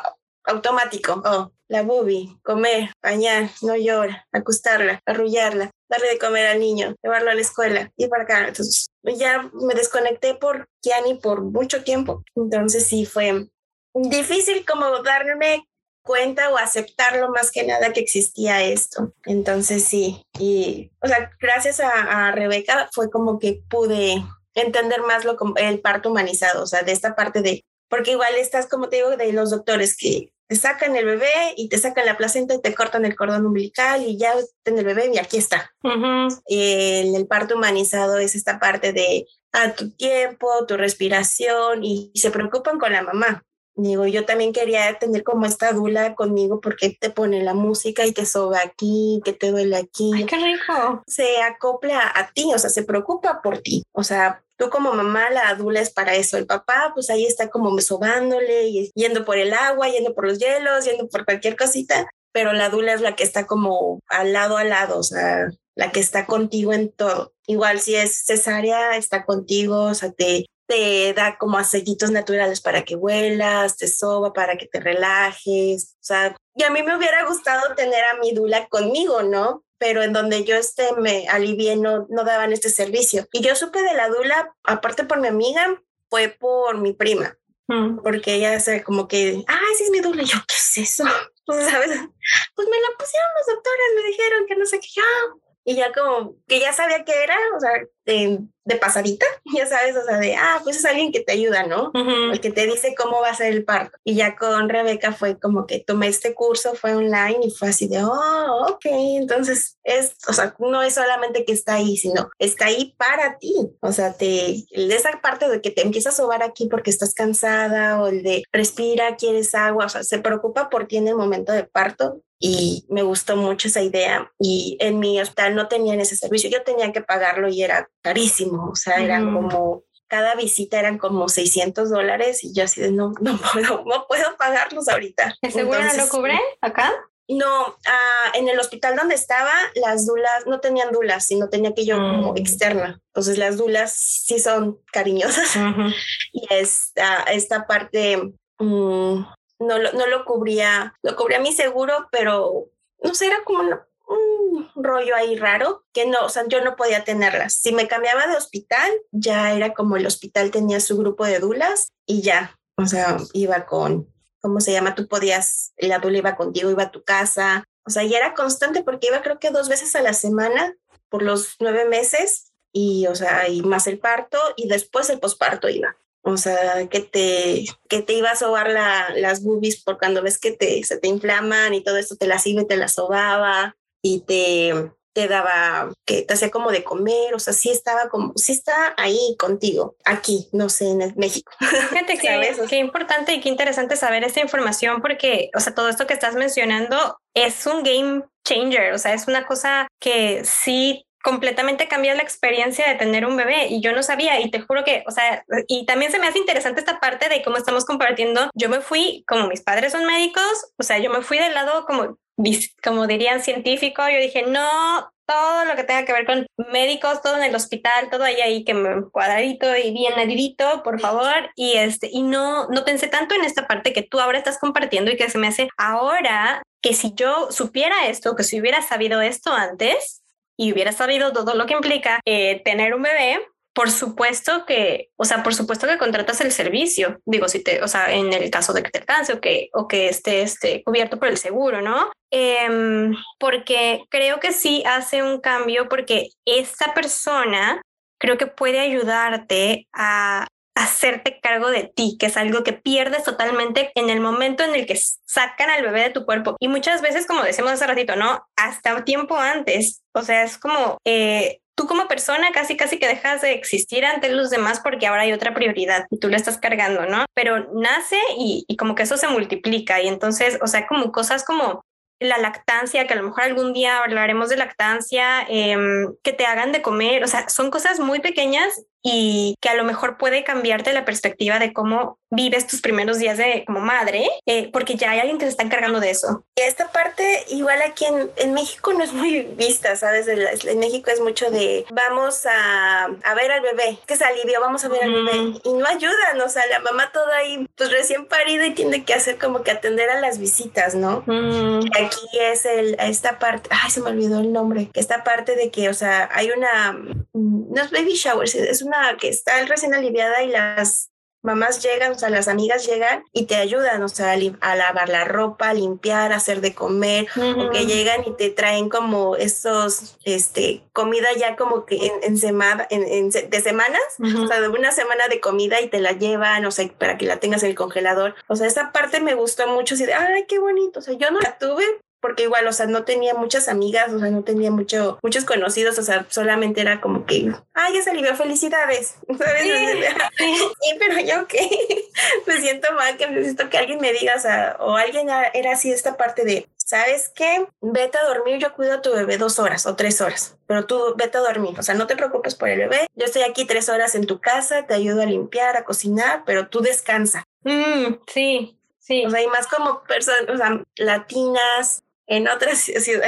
Speaker 2: automático. Oh, la bubi, comer, bañar, no llora, acostarla, arrullarla, darle de comer al niño, llevarlo a la escuela y para acá. Entonces ya me desconecté por Kiani por mucho tiempo. Entonces sí fue difícil como darme cuenta o aceptarlo más que nada que existía esto. Entonces sí, y o sea, gracias a, a Rebeca fue como que pude entender más lo, el parto humanizado, o sea, de esta parte de, porque igual estás, como te digo, de los doctores que te sacan el bebé y te sacan la placenta y te cortan el cordón umbilical y ya en el bebé y aquí está. en el parto humanizado es esta parte de a ah, tu tiempo, tu respiración y, se preocupan con la mamá. Digo, yo también quería tener como esta dula conmigo porque te pone la música y te soba aquí, que te duele aquí.
Speaker 1: Ay, qué rico.
Speaker 2: Se acopla a ti, o sea, se preocupa por ti. O sea, tú como mamá la dula es para eso. El papá, pues ahí está como sobándole y yendo por el agua, yendo por los hielos, yendo por cualquier cosita. Pero la dula es la que está como al lado a lado, o sea, la que está contigo en todo. Igual si es cesárea, está contigo, o sea, te, te da como aceitos naturales para que huelas, te soba para que te relajes, o sea, y a mí me hubiera gustado tener a mi dula conmigo, ¿no? Pero en donde yo este me alivié no, no daban este servicio. Y yo supe de la dula, aparte por mi amiga, fue por mi prima, mm. porque ella se como que, ah, esa es mi dula, y yo, ¿qué es eso? ¿Sabes? Pues me la pusieron los doctores, me dijeron que no sé qué, yo, y ya como que ya sabía qué era, o sea, de, de, pasadita, ya sabes, o sea, de, ah, pues es alguien que te ayuda, ¿no? El que te dice cómo va a ser el parto. Y ya con Rebeca fue como que tomé este curso, fue online y fue así de, oh, ok, entonces es, o sea, no es solamente que está ahí, sino está ahí para ti. O sea, te, de esa parte de que te empiezas a sobar aquí porque estás cansada o el de respira, quieres agua, o sea, se preocupa por ti en el momento de parto y me gustó mucho esa idea y en mi hospital no tenían ese servicio, yo tenía que pagarlo y era carísimo, o sea, eran como, cada visita eran como 600 dólares y yo así de no, no puedo, no puedo pagarlos ahorita.
Speaker 1: ¿El seguro no lo cubre acá?
Speaker 2: No, ah, en el hospital donde estaba, las dulas no tenían dulas, sino tenía que yo como mm. externa. Entonces las dulas sí son cariñosas y esta, esta parte mm, no lo, no lo cubría, lo cubría mi seguro, pero no sé, era como un rollo ahí raro que no, o sea, yo no podía tenerlas. Si me cambiaba de hospital, ya era como el hospital tenía su grupo de dulas y ya, o sea, iba con, ¿cómo se llama? Tú podías, la dula iba contigo, iba a tu casa, o sea, ya era constante porque iba creo que dos veces a la semana por los nueve meses y, o sea, y más el parto y después el posparto iba. O sea, que te, que te iba a sobar la, las boobies por cuando ves que te, se te inflaman y todo esto, te las iba y te las sobaba y te, te daba, que te hacía como de comer, o sea, sí estaba como, sí está ahí contigo, aquí, no sé, en México.
Speaker 1: Fíjate que, qué importante y qué interesante saber esta información porque, o sea, todo esto que estás mencionando es un game changer, o sea, es una cosa que sí completamente cambia la experiencia de tener un bebé y yo no sabía y te juro que, o sea, y también se me hace interesante esta parte de cómo estamos compartiendo. Yo me fui, como mis padres son médicos, o sea, yo me fui del lado como, como dirían científico, yo dije, no, todo lo que tenga que ver con médicos, todo en el hospital, todo ahí ahí que me cuadradito y bien nadidito, por favor. Y este, y no, no pensé tanto en esta parte que tú ahora estás compartiendo y que se me hace ahora que si yo supiera esto, que si hubiera sabido esto antes, y hubiera sabido todo lo que implica eh, tener un bebé, por supuesto que, o sea, por supuesto que contratas el servicio. Digo, si te, o sea, en el caso de que te alcance o que, o que esté, esté cubierto por el seguro, ¿no? Em, porque creo que sí hace un cambio porque esta persona creo que puede ayudarte a hacerte cargo de ti, que es algo que pierdes totalmente en el momento en el que sacan al bebé de tu cuerpo. Y muchas veces, como decimos hace ratito, ¿no? Hasta tiempo antes. O sea, es como... Eh, tú como persona casi casi que dejas de existir ante los demás porque ahora hay otra prioridad y tú lo estás cargando, ¿no? Pero nace y, y, como que eso se multiplica y entonces, o sea, como cosas como la lactancia, que a lo mejor algún día hablaremos de lactancia, em, que te hagan de comer, o sea, son cosas muy pequeñas y que a lo mejor puede cambiarte la perspectiva de cómo vives tus primeros días de como madre, eh, porque ya hay alguien que se está encargando de eso.
Speaker 2: Y esta parte, igual aquí en, en México no es muy vista, ¿sabes? En, México es mucho de vamos a, a, ver al bebé, que se alivió, vamos a ver al bebé. Y no ayudan, o sea, la mamá toda ahí, pues recién parida y tiene que hacer como que atender a las visitas, ¿no? Aquí es el, esta parte, ay, se me olvidó el nombre, esta parte de que, o sea, hay una, no es baby shower, es una que está recién aliviada y las mamás llegan, o sea, las amigas llegan y te ayudan, o sea, a, lavar la ropa, a limpiar, a hacer de comer, o que llegan y te traen como esos, este, comida ya como que en, semana, en, de semanas, o sea, de una semana de comida y te la llevan, o sea, para que la tengas en el congelador. O sea, esa parte me gustó mucho, así de, ay, qué bonito, o sea, yo no la tuve, porque igual, o sea, no tenía muchas amigas, o sea, no tenía mucho, muchos conocidos, o sea, solamente era como que, ay, ya se alivió, felicidades, ¿sabes? Sí, pero yo qué, me siento mal, que necesito que alguien me diga, o sea, o alguien era así esta parte de, ¿sabes qué? Vete a dormir, yo cuido a tu bebé dos horas o tres horas, pero tú vete a dormir, o sea, no te preocupes por el bebé, yo estoy aquí tres horas en tu casa, te ayudo a limpiar, a cocinar, pero tú descansa.
Speaker 1: Mm, sí, sí.
Speaker 2: O sea, y más como personas, o sea, latinas, en otra ciudad,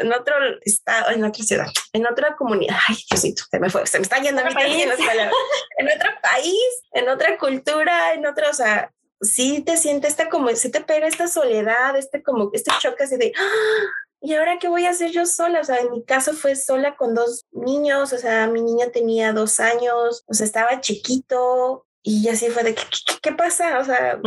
Speaker 2: en otro estado, en otra ciudad, en otra comunidad. Ay, Diosito, se me fue, se me está yendo país. En, en otro país, en otra cultura, en otro, o sea, sí te sientes esta como, sí te pega esta soledad, este como, este choque así de, ¡Ah! ¿y ahora qué voy a hacer yo sola? O sea, en mi caso fue sola con dos niños, o sea, mi niña tenía dos años, o sea, estaba chiquito, y así fue de, ¿qué, qué, pasa? O sea,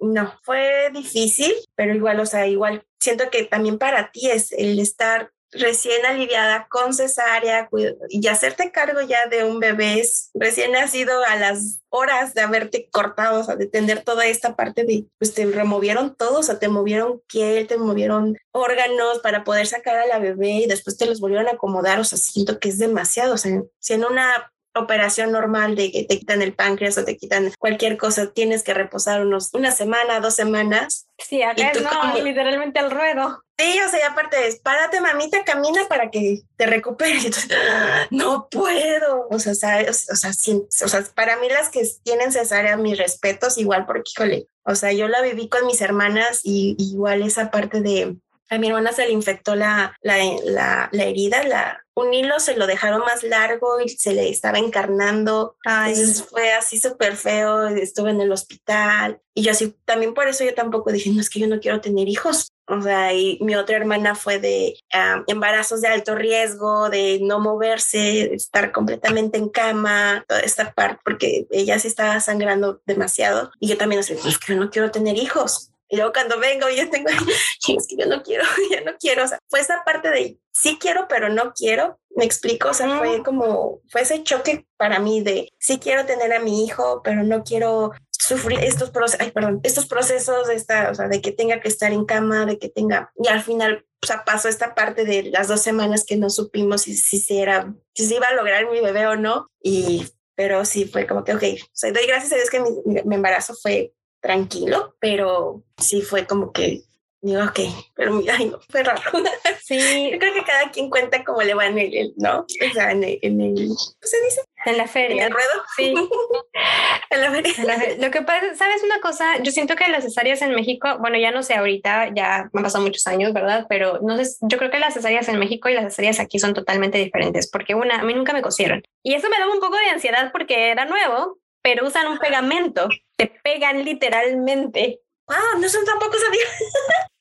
Speaker 2: no, fue difícil, pero igual, o sea, igual siento que también para ti es el estar recién aliviada con cesárea y hacerte cargo ya de un bebé recién nacido a las horas de haberte cortado, o sea, de tener toda esta parte de, pues te removieron todo, o sea, te movieron piel, te movieron órganos para poder sacar a la bebé y después te los volvieron a acomodar, o sea, siento que es demasiado, o sea, si en una operación normal de que te quitan el páncreas o te quitan cualquier cosa, tienes que reposar unos una semana, dos semanas.
Speaker 1: Sí, acá no, literalmente al ruedo.
Speaker 2: Sí, o sea, aparte es, párate mamita, camina para que te recuperes. no puedo. O sea, ¿sabes? O, sea, o sea, para mí las que tienen cesárea, mis respetos, igual porque, híjole, o sea, yo la viví con mis hermanas y igual esa parte de, a mi hermana se le infectó la, la, la, la herida, la, un hilo se lo dejaron más largo y se le estaba encarnando. Entonces fue así súper feo, estuve en el hospital y yo así, también por eso yo tampoco dije, no, es que yo no quiero tener hijos. O sea, y mi otra hermana fue de embarazos de alto riesgo, de no moverse, de estar completamente en cama, toda esta parte, porque ella sí estaba sangrando demasiado. Y yo también así, es que yo no quiero tener hijos. Y luego cuando vengo, yo tengo, es que yo no quiero, ya no quiero. O sea, fue esa parte de sí quiero, pero no quiero. Me explico, o sea, fue como, fue ese choque para mí de sí quiero tener a mi hijo, pero no quiero sufrir estos procesos, ay, perdón, estos procesos de esta, o sea, de que tenga que estar en cama, de que tenga, y al final, o sea, pasó esta parte de las dos semanas que no supimos si, si, si era, si se iba a lograr mi bebé o no, y, pero sí fue como que, ok, o sea, doy gracias a Dios que mi, mi embarazo fue tranquilo, pero sí fue como que digo, ok, pero mira, no, fue raro. Sí. Yo creo que cada quien cuenta cómo le va en el, ¿no? O sea, en el, en el ¿cómo se dice?
Speaker 1: En la feria.
Speaker 2: En el ruedo.
Speaker 1: Sí.
Speaker 2: en la feria.
Speaker 1: Lo que pasa, ¿sabes una cosa? Yo siento que las cesáreas en México, bueno, ya no sé ahorita, ya me han pasado muchos años, ¿verdad? Pero no sé, yo creo que las cesáreas en México y las cesáreas aquí son totalmente diferentes, porque una, a mí nunca me cosieron. Y eso me daba un poco de ansiedad porque era nuevo, pero usan un pegamento, te pegan literalmente.
Speaker 2: Ah, no son tampoco sabía.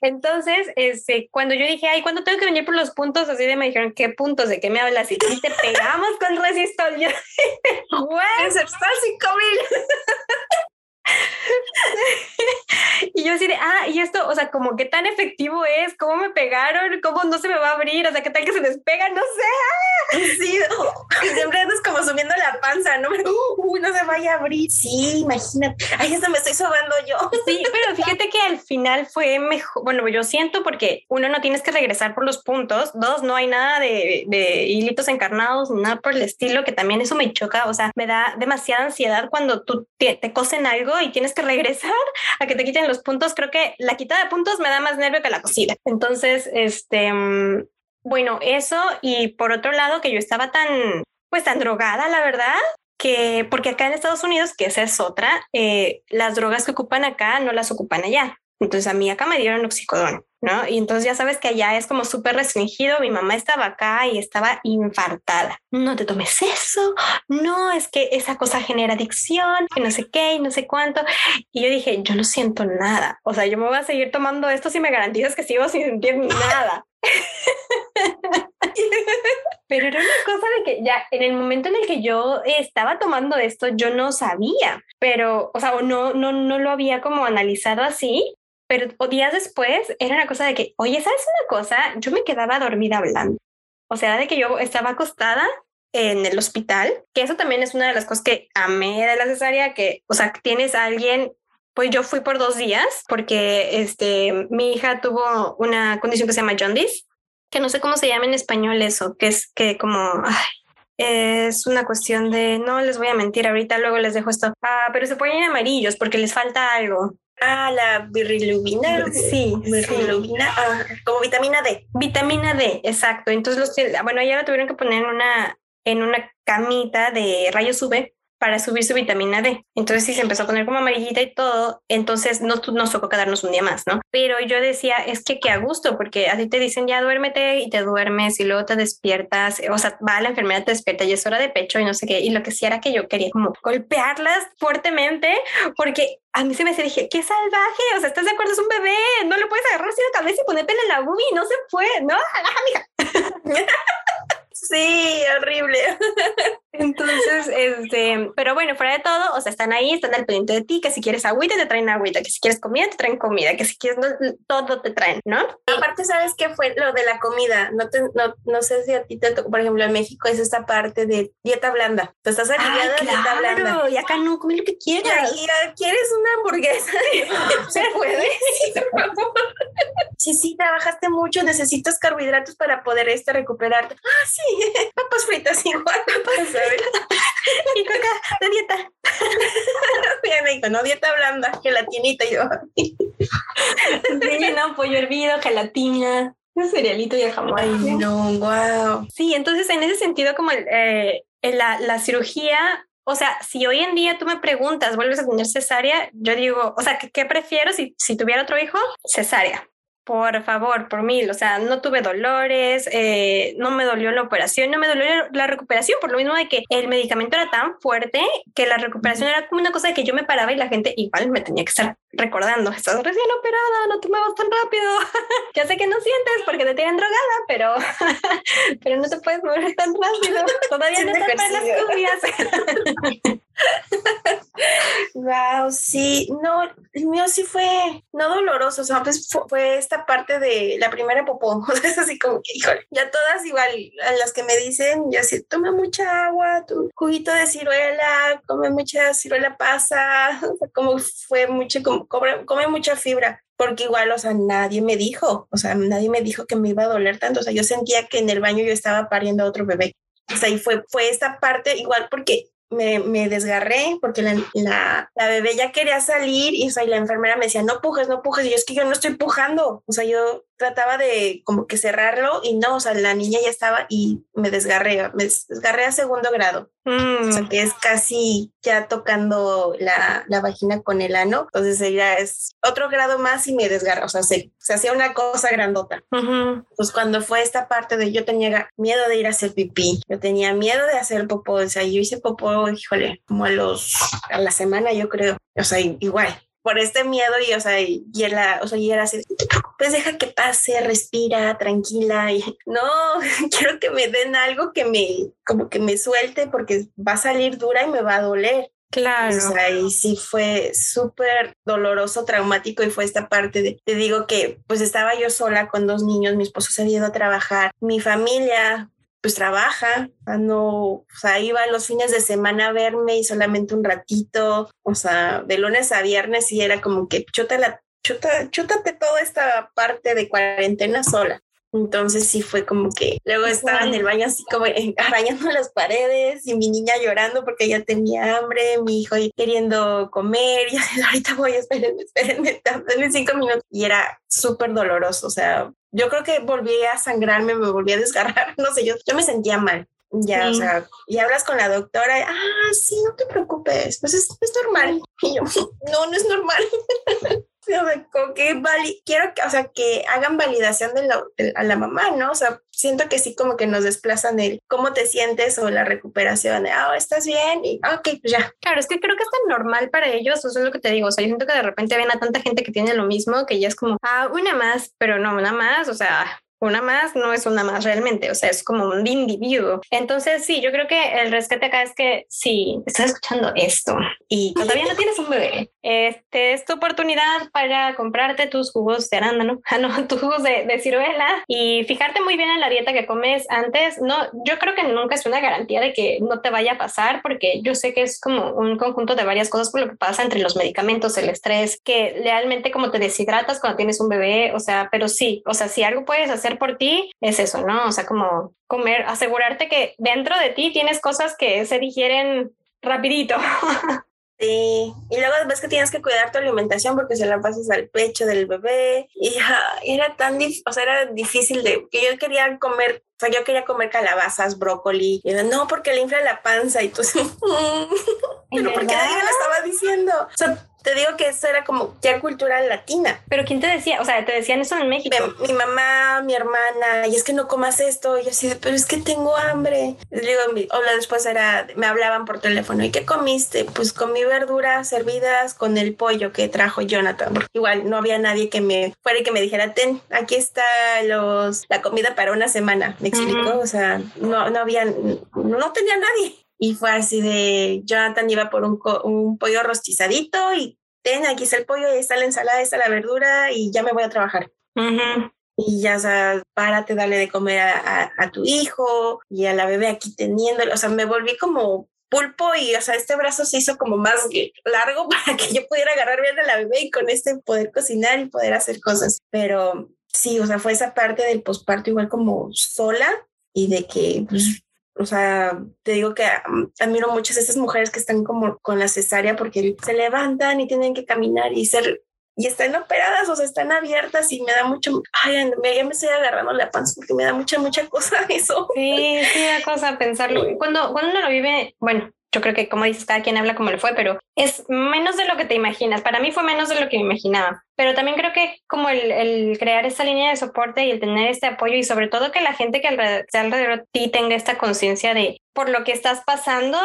Speaker 1: Entonces, este, cuando yo dije, ay, ¿cuándo tengo que venir por los puntos? Así de me dijeron, ¿qué puntos? ¿De qué me hablas? Y te pegamos con resistor. Yo,
Speaker 2: güey, es cinco mil.
Speaker 1: y yo así de, ah, y esto, o sea, como qué tan efectivo es, cómo me pegaron, cómo no se me va a abrir, o sea, qué tal que se despega, no sé.
Speaker 2: Sí, siempre andas como subiendo la panza, ¿no? Uy, no se vaya a abrir. Sí, imagínate. Ay, esto me estoy sobando yo.
Speaker 1: Sí, pero fíjate que al final fue mejor. Bueno, yo siento porque uno no tienes que regresar por los puntos, dos, no hay nada de, de hilitos encarnados, nada por el estilo, que también eso me choca, o sea, me da demasiada ansiedad cuando tú te, te cosen algo y tienes que regresar a que te quiten los puntos. Creo que la quita de puntos me da más nervio que la cosida. Entonces, este, bueno, eso y por otro lado que yo estaba tan pues tan drogada, la verdad, que porque acá en Estados Unidos, que esa es otra, eh, las drogas que ocupan acá no las ocupan allá. Entonces a mí acá me dieron oxicodón, ¿no? Y entonces ya sabes que allá es como súper restringido. Mi mamá estaba acá y estaba infartada. No te tomes eso. No, es que esa cosa genera adicción, que no sé qué y no sé cuánto. Y yo dije, yo no siento nada. O sea, yo me voy a seguir tomando esto si me garantizas que sigo sin sentir nada. Pero era una cosa de que ya en el momento en el que yo estaba tomando esto, yo no sabía, pero, o sea, no, no, no lo había como analizado así, pero días después era una cosa de que, oye, ¿sabes una cosa? Yo me quedaba dormida hablando. O sea, de que yo estaba acostada en el hospital, que eso también es una de las cosas que amé de la cesárea, que, o sea, tienes a alguien, pues yo fui por dos días porque este, mi hija tuvo una condición que se llama jaundice, que no sé cómo se llama en español eso, que es que como, es una cuestión de, no les voy a mentir, ahorita luego les dejo esto, ah, pero se ponen amarillos porque les falta algo.
Speaker 2: Ah, la birrilubina.
Speaker 1: Sí,
Speaker 2: birrilubina, ah, como vitamina D.
Speaker 1: Vitamina D, exacto. Entonces, los, bueno, ya la tuvieron que poner en una, en una camita de rayos UV para subir su vitamina D. Entonces sí se empezó a poner como amarillita y todo, entonces no, nos tocó quedarnos un día más, ¿no? Pero yo decía, es que qué a gusto, porque así te dicen ya duérmete y te duermes y luego te despiertas, o sea, va la enfermedad, te despierta y es hora de pecho y no sé qué, y lo que sí era que yo quería como golpearlas fuertemente, porque a mí se me dije, qué salvaje, o sea, ¿estás de acuerdo? Es un bebé, no lo puedes agarrar así de cabeza y ponerte en la bubi, no se fue, no, mija.
Speaker 2: Sí, horrible.
Speaker 1: Entonces, este, pero bueno, fuera de todo, o sea, están ahí, están al pendiente de ti, que si quieres agüita te traen agüita, que si quieres comida te traen comida, que si quieres todo te traen, ¿no?
Speaker 2: Aparte, ¿sabes qué fue lo de la comida? No, te, no, no sé si a ti te tocó, por ejemplo, en México es esta parte de dieta blanda. Tú estás aliviada de dieta blanda.
Speaker 1: Y acá no, come lo que quieras.
Speaker 2: Y, quieres una hamburguesa. ¿Se puede? Sí, por favor. Sí, sí, trabajaste mucho, necesitas carbohidratos para poder este, recuperarte. Ah, sí, papas fritas igual, papas.
Speaker 1: y coca de dieta.
Speaker 2: Me dijo, no, dieta blanda, gelatinita. Y yo,
Speaker 1: sí, no, pollo hervido, gelatina. Un cerealito y el jamón.
Speaker 2: no, wow.
Speaker 1: Sí, entonces en ese sentido, como el, eh, la, la cirugía o sea, si hoy en día tú me preguntas, ¿vuelves a tener cesárea? Yo digo, o sea, ¿qué, qué prefiero si, si tuviera otro hijo? Cesárea por favor, por mil, o sea, no tuve dolores, eh, no me dolió la operación, no me dolió la recuperación, por lo mismo de que el medicamento era tan fuerte que la recuperación era como una cosa de que yo me paraba y la gente igual me tenía que estar recordando, estás recién operada, no te muevas tan rápido, ya sé que no sientes porque te tienen drogada, pero, pero no te puedes mover tan rápido, todavía no estás para las cubias.
Speaker 2: Wow, sí, no, el mío sí fue no doloroso, o sea, pues fue, esta parte de la primera popó, es así como que, híjole, ya todas igual, a las que me dicen, yo así, toma mucha agua, tu juguito de ciruela, come mucha ciruela pasa, o sea, como fue mucho, como, come, come mucha fibra porque igual, o sea, nadie me dijo, o sea, nadie me dijo que me iba a doler tanto, o sea, yo sentía que en el baño yo estaba pariendo a otro bebé. O sea, y fue, fue esta parte igual porque me, me desgarré porque la, la, la, bebé ya quería salir y, y la enfermera me decía, no pujes, no pujes. Y yo es que yo no estoy pujando. O sea, yo trataba de como que cerrarlo y no, o sea, la niña ya estaba y me desgarré, me desgarré a segundo grado. O sea, mm. que es casi ya tocando la, la, vagina con el ano. Entonces ella es otro grado más y me desgarra. O sea, se, se hacía una cosa grandota. Pues cuando fue esta parte de yo tenía miedo de ir a hacer pipí, yo tenía miedo de hacer popó. O sea, yo hice popó, híjole, como a los, a la semana, yo creo. O sea, igual, por este miedo y, o sea, y, era, o sea, y era así, pues deja que pase, respira, tranquila y no, quiero que me den algo que me, como que me suelte porque va a salir dura y me va a doler.
Speaker 1: Claro.
Speaker 2: O sea, y sí fue súper doloroso, traumático y fue esta parte de, te digo que pues estaba yo sola con dos niños, mi esposo se había ido a trabajar, mi familia pues trabaja, no, o sea, iba los fines de semana a verme y solamente un ratito, o sea, de lunes a viernes y era como que chuta la, chuta, chútate toda esta parte de cuarentena sola. Entonces sí fue como que luego estaba en el baño así como arañando las paredes y mi niña llorando porque ella tenía hambre, mi hijo queriendo comer y ahorita voy, espérenme, espérenme, espérenme cinco minutos y era súper doloroso, o sea, yo creo que volví a sangrarme, me volví a desgarrar, no sé, yo, yo me sentía mal. Ya, o sea, y hablas con la doctora, ah, sí, no te preocupes, pues es, es normal. Y yo, no, no es normal. como que quiero que, o sea, que hagan validación de, la, a la mamá, ¿no? O sea, siento que sí como que nos desplazan el cómo te sientes o la recuperación de, ah, estás bien y, ah, ok, pues ya.
Speaker 1: Claro, es que creo que es tan normal para ellos, eso es lo que te digo, o sea, yo siento que de repente ven a tanta gente que tiene lo mismo que ya es como, ah, una más, pero no, una más, o sea, una más no es una más realmente, o sea, es como un individuo. Entonces, sí, yo creo que el rescate acá es que si estás escuchando esto y todavía no tienes un bebé, este es tu oportunidad para comprarte tus jugos de arándano, ah, no, tus jugos de, de ciruela y fijarte muy bien en la dieta que comes antes. No, yo creo que nunca es una garantía de que no te vaya a pasar, porque yo sé que es como un conjunto de varias cosas por lo que pasa entre los medicamentos, el estrés, que realmente como te deshidratas cuando tienes un bebé, o sea, pero sí, o sea, si algo puedes hacer por ti es eso, ¿no? O sea, como comer, asegurarte que dentro de ti tienes cosas que se digieren rapidito.
Speaker 2: Sí, y luego ves que tienes que cuidar tu alimentación porque se la pasas al pecho del bebé. Y era tan, o sea, era difícil de que yo quería comer, o sea, yo quería comer calabazas, brócoli, y no, porque le infla la panza y tú, pero porque nadie me lo estaba diciendo. O sea, te digo que eso era como ya cultural latina.
Speaker 1: Pero ¿quién te decía? O sea, te decían eso en México.
Speaker 2: Mi, mamá, mi hermana, y es que no comas esto. Y yo así, pero es que tengo hambre. Y digo, o después era, me hablaban por teléfono. ¿Y qué comiste? Pues comí verduras servidas con el pollo que trajo Jonathan. Igual no había nadie que me fuera y que me dijera, ten, aquí está los, la comida para una semana. ¿Me explico? O sea, no, no había, no tenía nadie. Y fue así de, Jonathan iba por un, un pollo rostizadito y ten, aquí está el pollo, ahí está la ensalada, ahí está la verdura y ya me voy a trabajar. Y ya, o sea, párate, dale de comer a, a, tu hijo y a la bebé aquí teniéndolo. O sea, me volví como pulpo y, o sea, este brazo se hizo como más largo para que yo pudiera agarrar bien a la bebé y con este poder cocinar y poder hacer cosas. Pero sí, o sea, fue esa parte del posparto igual como sola y de que pues, o sea, te digo que admiro muchas de estas mujeres que están como con la cesárea porque se levantan y tienen que caminar y ser y están operadas, o sea, están abiertas y me da mucho, ay, ya me estoy agarrando la panza porque me da mucha, mucha cosa eso.
Speaker 1: Sí, sí, da cosa pensarlo. Cuando, cuando uno lo vive, bueno, yo creo que como dices, cada quien habla como le fue, pero es menos de lo que te imaginas. Para mí fue menos de lo que me imaginaba. Pero también creo que como el, el crear esa línea de soporte y el tener este apoyo y sobre todo que la gente que alrededor, alrededor de ti tenga esta conciencia de por lo que estás pasando,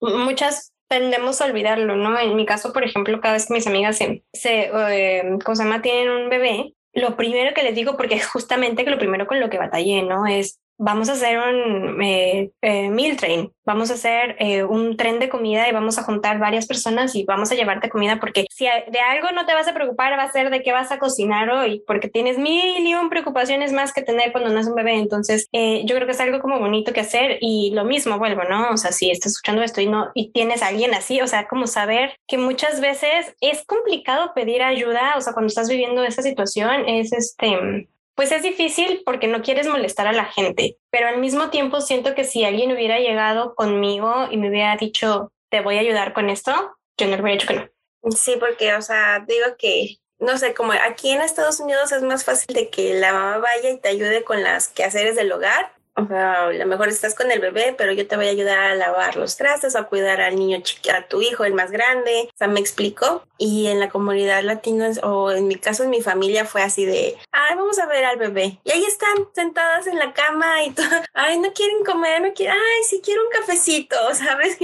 Speaker 1: muchas tendemos a olvidarlo, ¿no? En mi caso, por ejemplo, cada vez que mis amigas se, se eh, tienen un bebé, lo primero que les digo, porque es justamente que lo primero con lo que batallé, ¿no? Es vamos a hacer un eh, eh, meal train, vamos a hacer eh, un tren de comida y vamos a juntar varias personas y vamos a llevarte comida porque si de algo no te vas a preocupar va a ser de qué vas a cocinar hoy porque tienes mil y un preocupaciones más que tener cuando nace un bebé. Entonces yo creo que es algo como bonito que hacer y lo mismo vuelvo no o sea si estás escuchando esto y no y tienes a alguien así o sea como saber que muchas veces es complicado pedir ayuda o sea cuando estás viviendo esa situación es este pues es difícil porque no quieres molestar a la gente, pero al mismo tiempo siento que si alguien hubiera llegado conmigo y me hubiera dicho, te voy a ayudar con esto, yo no hubiera dicho que no.
Speaker 2: Sí, porque, o sea, digo que, no sé, como aquí en Estados Unidos es más fácil de que la mamá vaya y te ayude con las quehaceres del hogar o sea, a lo mejor estás con el bebé, pero yo te voy a ayudar a lavar los trastes a cuidar al niño a tu hijo, el más grande. O sea, me explico. Y en la comunidad latina, o en mi caso, en mi familia, fue así de, ay, vamos a ver al bebé. Y ahí están sentadas en la cama y todo, ay, no quieren comer, no quieren, ay, sí quiero un cafecito, ¿sabes?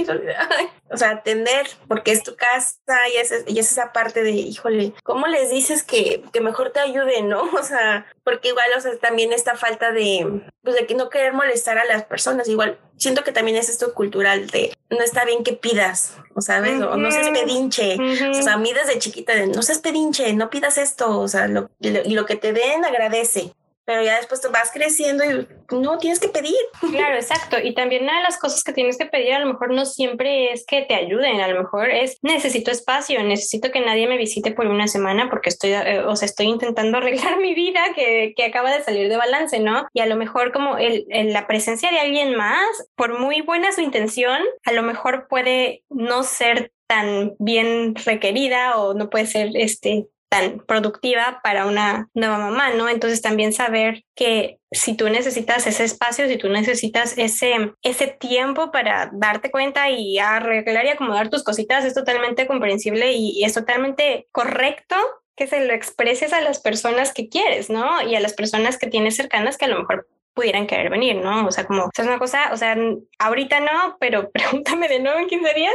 Speaker 2: o sea, atender, porque es tu casa y es, y es esa parte de, híjole, ¿cómo les dices que, que mejor te ayuden, no? O sea, porque igual, o sea, también esta falta de, pues de que no querer molestar a las personas, igual siento que también es esto cultural de no está bien que pidas, o sabes, o no seas pedinche, o sea, a mí desde chiquita de no seas pedinche, no pidas esto, o sea, lo, y lo que te den agradece, pero ya después te vas creciendo y no tienes que pedir.
Speaker 1: Claro, exacto. Y también una de las cosas que tienes que pedir a lo mejor no siempre es que te ayuden, a lo mejor es necesito espacio, necesito que nadie me visite por una semana porque estoy, eh, o sea, estoy intentando arreglar mi vida que, que, acaba de salir de balance, ¿no? Y a lo mejor como el, la presencia de alguien más, por muy buena su intención, a lo mejor puede no ser tan bien requerida o no puede ser este tan productiva para una nueva mamá, ¿no? Entonces también saber que si tú necesitas ese espacio, si tú necesitas ese, ese tiempo para darte cuenta y arreglar y acomodar tus cositas, es totalmente comprensible y, es totalmente correcto que se lo expreses a las personas que quieres, ¿no? Y a las personas que tienes cercanas que a lo mejor pudieran querer venir, ¿no? O sea, como, es una cosa, o sea, ahorita no, pero pregúntame de nuevo en 15 días.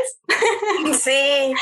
Speaker 2: Sí,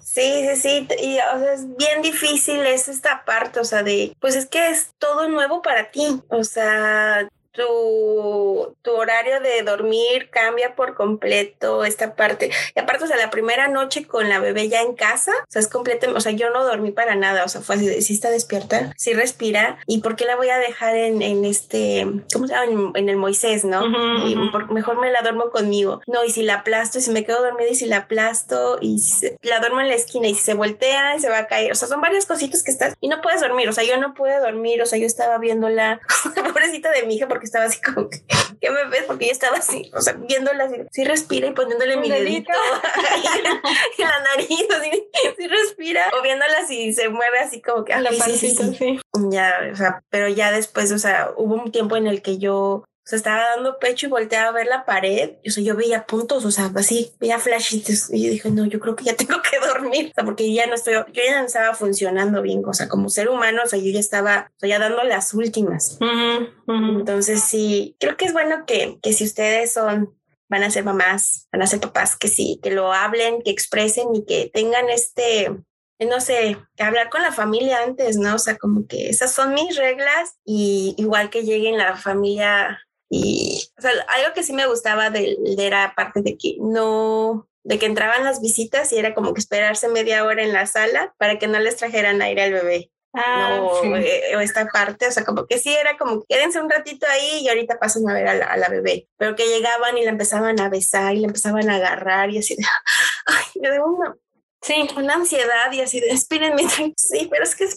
Speaker 2: sí, sí, sí, y o sea, es bien difícil es esta parte, o sea, de, pues es que es todo nuevo para ti, o sea, tu, tu horario de dormir cambia por completo esta parte. Y aparte, o sea, la primera noche con la bebé ya en casa, o sea, es completo, o sea, yo no dormí para nada, o sea, fue así, si está despierta, si respira, ¿y por qué la voy a dejar en, en este, ¿cómo se llama? En, el Moisés, ¿no? y mejor me la duermo conmigo. No, y si la aplasto, y si me quedo dormida y si la aplasto, y la duermo en la esquina, y si se voltea, y se va a caer, o sea, son varias cositas que estás, y no puedes dormir, o sea, yo no pude dormir, o sea, yo estaba viéndola, pobrecita de mi hija, porque estaba así como que, ¿qué me ves? Porque yo estaba así, o sea, viéndola así, sí respira y poniéndole mi dedito en la nariz, así, sí respira, o viéndola si se mueve así como que, ah, la sí, sí, sí, Ya, o sea, pero ya después, o sea, hubo un tiempo en el que yo o sea, estaba dando pecho y volteaba a ver la pared. O sea, yo veía puntos, o sea, así, veía flashitos. Y yo dije, no, yo creo que ya tengo que dormir. O sea, porque ya no estoy, yo ya no estaba funcionando bien. O sea, como ser humano, o sea, yo ya estaba, o sea, ya dando las últimas. Entonces, sí, creo que es bueno que, que si ustedes son van a ser mamás, van a ser papás, que sí, que lo hablen, que expresen y que tengan este, no sé, hablar con la familia antes, ¿no? O sea, como que esas son mis reglas y igual que lleguen la familia y, o sea, algo que sí me gustaba de, de era aparte de que no, de que entraban las visitas y era como que esperarse media hora en la sala para que no les trajeran aire al bebé. Ah, no, eh, o esta parte, o sea, como que sí era como quédense un ratito ahí y ahorita pasan a ver a la, a la, bebé, pero que llegaban y la empezaban a besar y la empezaban a agarrar y así de, ay, me una, sí. una ansiedad y así de, espírenme, sí, pero es que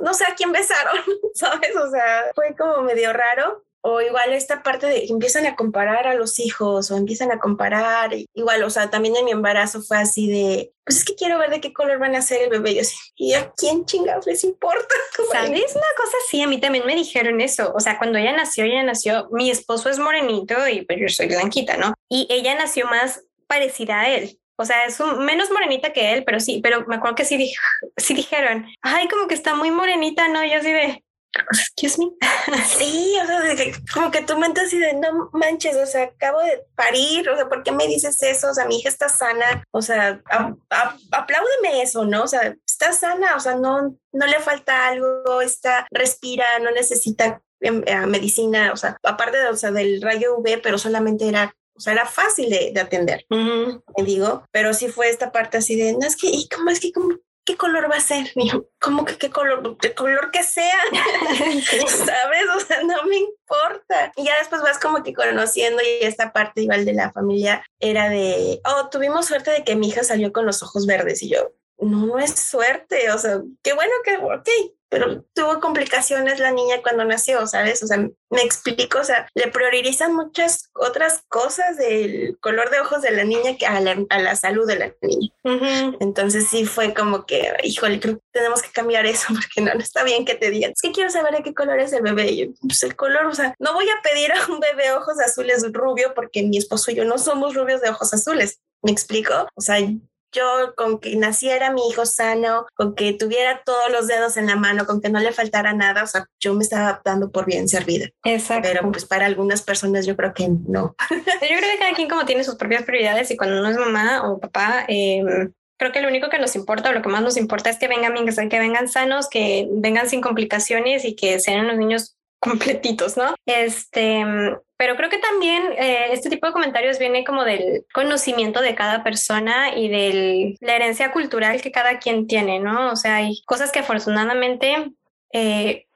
Speaker 2: no sé a quién besaron, ¿sabes? O sea, fue como medio raro, o igual esta parte de empiezan a comparar a los hijos o empiezan a comparar, igual, o sea, también en mi embarazo fue así de, pues es que quiero ver de qué color van a ser el bebé. Y, así, ¿y a quién chingados les importa?
Speaker 1: ¿Sabes? Una cosa sí, a mí también me dijeron eso. O sea, cuando ella nació, ella nació, mi esposo es morenito y pues yo soy blanquita, ¿no? Y ella nació más parecida a él. O sea, es menos morenita que él, pero sí, pero me acuerdo que sí, sí dijeron, ay, como que está muy morenita, ¿no? Yo así de, excuse me.
Speaker 2: Sí, o sea, como que tu mente así de no manches, o sea, acabo de parir, o sea, ¿por qué me dices eso? O sea, mi hija está sana, o sea, apláudeme eso, ¿no? O sea, está sana, o sea, no, no le falta algo, está, respira, no necesita em, eh, medicina, o sea, aparte de, o sea, del rayo UV, pero solamente era o sea, era fácil de, atender, me digo, pero sí fue esta parte así de, no es que, ¿y cómo es que, cómo, ¿qué color va a ser? ¿cómo que qué color? El color que sea, ¿sabes? O sea, no me importa. Y ya después vas como que conociendo y esta parte igual de la familia era de, oh, tuvimos suerte de que mi hija salió con los ojos verdes y yo, no, no es suerte, o sea, qué bueno que, ok, pero tuvo complicaciones la niña cuando nació, ¿sabes? O sea, me explico, o sea, le priorizan muchas otras cosas del color de ojos de la niña que a la, salud de la niña. Entonces sí fue como que, híjole, creo que tenemos que cambiar eso porque no, no está bien que te digan, es que quiero saber de qué color es el bebé. Y yo, pues el color, o sea, no voy a pedir a un bebé ojos azules rubio porque mi esposo y yo no somos rubios de ojos azules. ¿Me explico? O sea, yo con que naciera mi hijo sano, con que tuviera todos los dedos en la mano, con que no le faltara nada, o sea, yo me estaba dando por bien servida. Exacto. Pero pues para algunas personas yo creo que no.
Speaker 1: Yo creo que cada quien como tiene sus propias prioridades y cuando uno es mamá o papá, em, creo que lo único que nos importa o lo que más nos importa es que vengan bien, que vengan sanos, que vengan sin complicaciones y que sean los niños completitos, ¿no? Este, pero creo que también eh, este tipo de comentarios viene como del conocimiento de cada persona y de la herencia cultural que cada quien tiene, ¿no? O sea, hay cosas que afortunadamente, eh,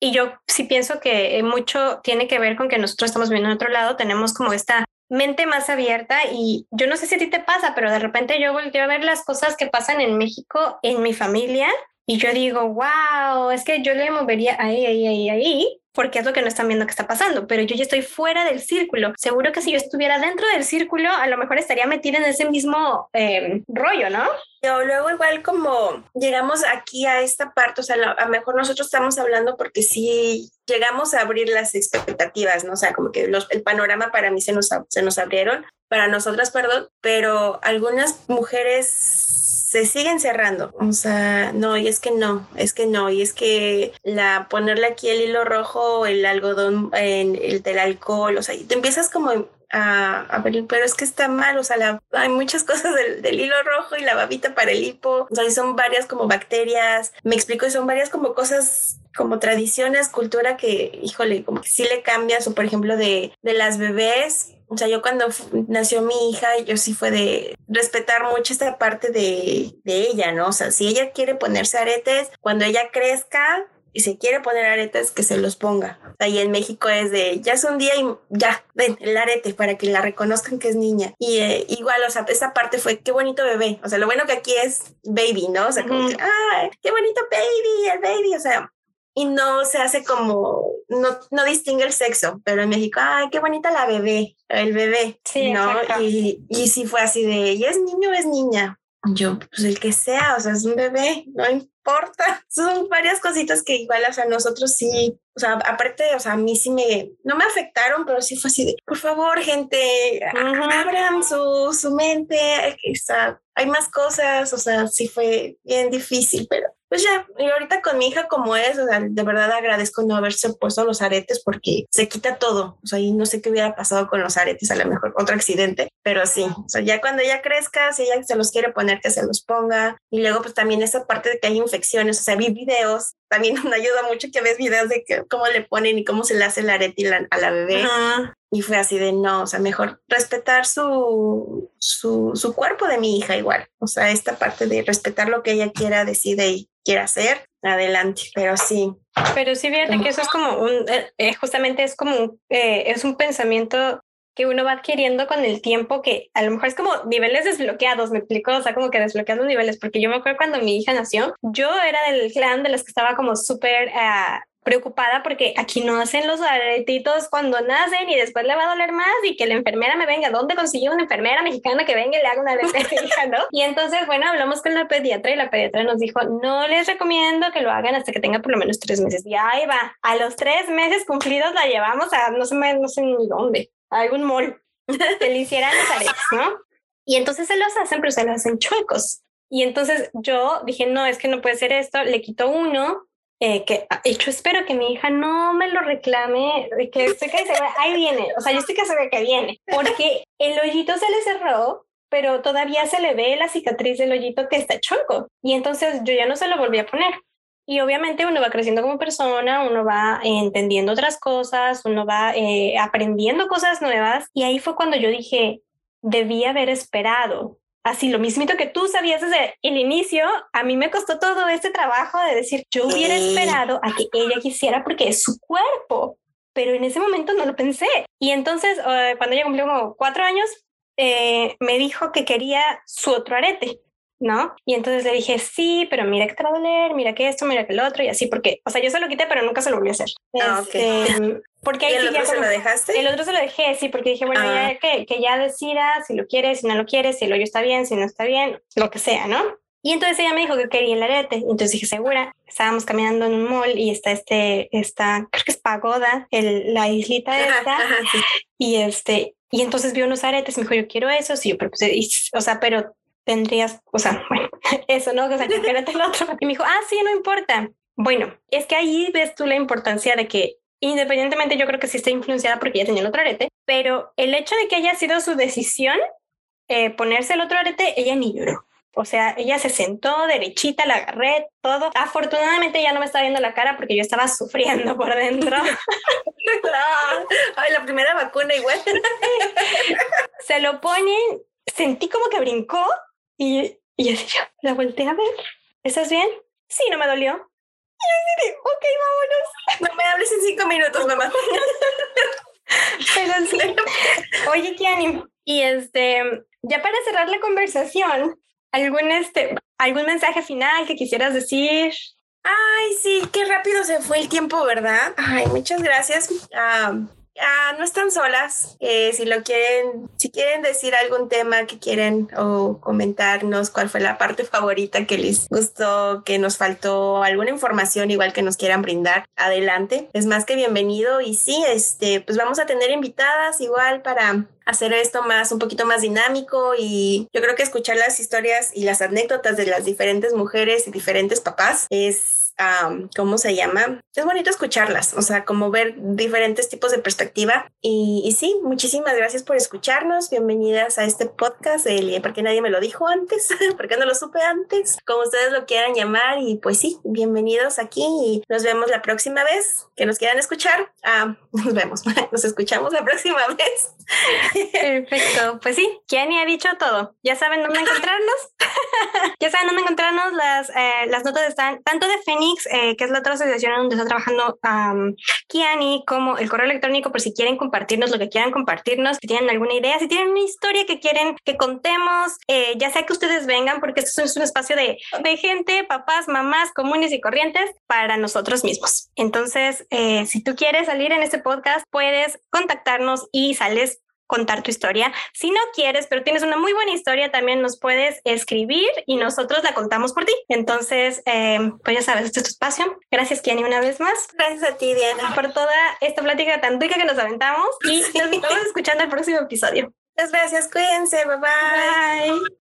Speaker 1: y yo sí pienso que mucho tiene que ver con que nosotros estamos viendo en otro lado, tenemos como esta mente más abierta y yo no sé si a ti te pasa, pero de repente yo volteo a ver las cosas que pasan en México, en mi familia, y yo digo, wow, es que yo le movería ahí, ahí, ahí, ahí, porque es lo que no están viendo que está pasando, pero yo ya estoy fuera del círculo. Seguro que si yo estuviera dentro del círculo, a lo mejor estaría metida en ese mismo eh, rollo, ¿no?
Speaker 2: O luego igual como llegamos aquí a esta parte, o sea, a lo mejor nosotros estamos hablando porque sí llegamos a abrir las expectativas, ¿no? O sea, como que el panorama para mí se nos, se nos abrieron, para nosotras, perdón, pero algunas mujeres se siguen cerrando. O sea, no, y es que no, es que no, y es que la ponerle aquí el hilo rojo, el algodón, en el del alcohol, o sea, y te empiezas como a, a, ver, pero es que está mal, o sea, hay muchas cosas del, del, hilo rojo y la babita para el hipo, o sea, y son varias como bacterias, me explico, y son varias como cosas como tradiciones, cultura que, híjole, como que sí le cambias, o por ejemplo de, de las bebés, o sea, yo cuando nació mi hija, yo sí fue de respetar mucho esta parte de, de ella, ¿no? O sea, si ella quiere ponerse aretes, cuando ella crezca, y se quiere poner aretes, que se los ponga. Ahí en México es de, ya es un día y ya, ven, el arete para que la reconozcan que es niña. Y eh, igual, o sea, esa parte fue, qué bonito bebé. O sea, lo bueno que aquí es baby, ¿no? O sea, como que, ¡ay, qué bonito baby, el baby! O sea, y no se hace como, no, no distingue el sexo, pero en México, ay, qué bonita la bebé, el bebé, sí, ¿no? Y, y sí fue así de, ¿y es niño o es niña? Yo, pues el que sea, o sea, es un bebé, no importa. Son varias cositas que igual, o sea, nosotros sí, o sea, aparte, o sea, a mí sí me, no me afectaron, pero sí fue así de, por favor, gente, abran su, su mente, o sea, hay más cosas, o sea, sí fue bien difícil, pero pues ya, y ahorita con mi hija como es, o sea, de verdad agradezco no haberse puesto los aretes porque se quita todo, o sea, y no sé qué hubiera pasado con los aretes, a lo mejor otro accidente, pero sí, o sea, ya cuando ella crezca, si ella se los quiere poner, que se los ponga, y luego pues también esa parte de que hay infecciones, o sea, vi videos, también me ayuda mucho que ves videos de que, cómo le ponen y cómo se le hace el arete a la bebé. Y fue así de no, o sea, mejor respetar su, su, su, cuerpo de mi hija igual. O sea, esta parte de respetar lo que ella quiera, decide y quiera hacer, adelante, pero sí.
Speaker 1: Pero sí, fíjate que eso es como un, eh, eh, justamente es como, eh, es un pensamiento que uno va adquiriendo con el tiempo que a lo mejor es como niveles desbloqueados, me explico, o sea, como que desbloqueando niveles, porque yo me acuerdo cuando mi hija nació, yo era del clan de las que estaba como súper uh, preocupada porque aquí no hacen los aretitos cuando nacen y después le va a doler más y que la enfermera me venga. ¿Dónde consiguió una enfermera mexicana que venga y le haga una arete ¿no? Y entonces, bueno, hablamos con la pediatra y la pediatra nos dijo, no les recomiendo que lo hagan hasta que tenga por lo menos tres meses. Y ahí va, a los tres meses cumplidos la llevamos a no sé, no sé ni dónde, a algún mall, que le hicieran los aretes, ¿no? Y entonces se los hacen, pero se los hacen chuecos. Y entonces yo dije, no, es que no puede ser esto, le quito uno, eh, que ah, hecho espero que mi hija no me lo reclame, que estoy que ahí viene, o sea, yo estoy que ve que viene, porque el hoyito se le cerró, pero todavía se le ve la cicatriz del hoyito que está chonco, y entonces yo ya no se lo volví a poner. Y obviamente uno va creciendo como persona, uno va entendiendo otras cosas, uno va eh, aprendiendo cosas nuevas, y ahí fue cuando yo dije, debí haber esperado así lo mismito que tú sabías desde el inicio, a mí me costó todo este trabajo de decir, yo hubiera esperado a que ella quisiera porque es su cuerpo, pero en ese momento no lo pensé. Y entonces, eh, cuando ella cumplió como cuatro años, eh, me dijo que quería su otro arete. ¿no? Y entonces le dije, sí, pero mira que te va a doler, mira que esto, mira que el otro, y así, porque, o sea, yo se lo quité, pero nunca se lo volví a hacer.
Speaker 2: Ah, este,
Speaker 1: porque ahí
Speaker 2: ¿Y el otro se lo dejaste?
Speaker 1: El otro se lo dejé, sí, porque dije, bueno, ya ah. que, que ya decida si lo quiere, si no lo quiere, si el hoyo está bien, si no está bien, lo que sea, ¿no? Y entonces ella me dijo que quería el arete. Y entonces dije, segura. Estábamos caminando en un mall y está este, esta, creo que es Pagoda, el, la islita esta. Y este, y entonces vio unos aretes y me dijo, yo quiero eso. Sí, pero pues, o sea, pero tendrías, o sea, bueno, eso, ¿no? O sea, que el otro. Y me dijo, ah, sí, no importa. Bueno, es que ahí ves tú la importancia de que independientemente yo creo que sí está influenciada porque ella tenía el otro arete, pero el hecho de que haya sido su decisión eh, ponerse el otro arete, ella ni lloró. O sea, ella se sentó derechita, la agarré, todo. Afortunadamente ya no me estaba viendo la cara porque yo estaba sufriendo por dentro.
Speaker 2: Ay, la primera vacuna igual.
Speaker 1: se lo ponen, sentí como que brincó y, y así yo la volteé a ver. ¿Estás bien? Sí, no me dolió. Y yo dije, ok, vámonos.
Speaker 2: No me hables en cinco minutos, mamá.
Speaker 1: Pero sí. Oye, Kiani, y este, ya para cerrar la conversación, ¿algún, este, ¿algún mensaje final que quisieras decir?
Speaker 2: Ay, sí, qué rápido se fue el tiempo, ¿verdad? Ay, muchas gracias. Uh, Ah, no están solas. Eh, si lo quieren, si quieren decir algún tema que quieren o comentarnos cuál fue la parte favorita que les gustó, que nos faltó, alguna información igual que nos quieran brindar, adelante. Es más que bienvenido y sí, este, pues vamos a tener invitadas igual para hacer esto más, un poquito más dinámico y yo creo que escuchar las historias y las anécdotas de las diferentes mujeres y diferentes papás es ¿cómo se llama? Es bonito escucharlas, o sea, como ver diferentes tipos de perspectiva. Y, y sí, muchísimas gracias por escucharnos. Bienvenidas a este podcast de porque nadie me lo dijo antes, porque no lo supe antes, como ustedes lo quieran llamar. Y pues sí, bienvenidos aquí y nos vemos la próxima vez que nos quieran escuchar. Nos vemos, nos escuchamos la próxima vez.
Speaker 1: Perfecto, pues sí, Kenny ha dicho todo. Ya saben dónde encontrarnos. ya saben dónde encontrarnos. Las, eh, las notas están tanto de Feni eh, que es la otra asociación donde está trabajando Kiani, como el correo electrónico, por si quieren compartirnos lo que quieran compartirnos, si tienen alguna idea, si tienen una historia que quieren que contemos, eh, ya sea que ustedes vengan, porque esto es un espacio de, de gente, papás, mamás, comunes y corrientes para nosotros mismos. Entonces, eh, si tú quieres salir en este podcast, puedes contactarnos y sales contar tu historia. Si no quieres, pero tienes una muy buena historia, también nos puedes escribir y nosotros la contamos por ti. Entonces, em, pues ya sabes, este es tu espacio. Gracias, Kiani, una vez más.
Speaker 2: Gracias a ti, Diana.
Speaker 1: Por toda esta plática tan rica que nos aventamos y nos estamos escuchando el próximo episodio.
Speaker 2: Muchas gracias, cuídense, bye. bye.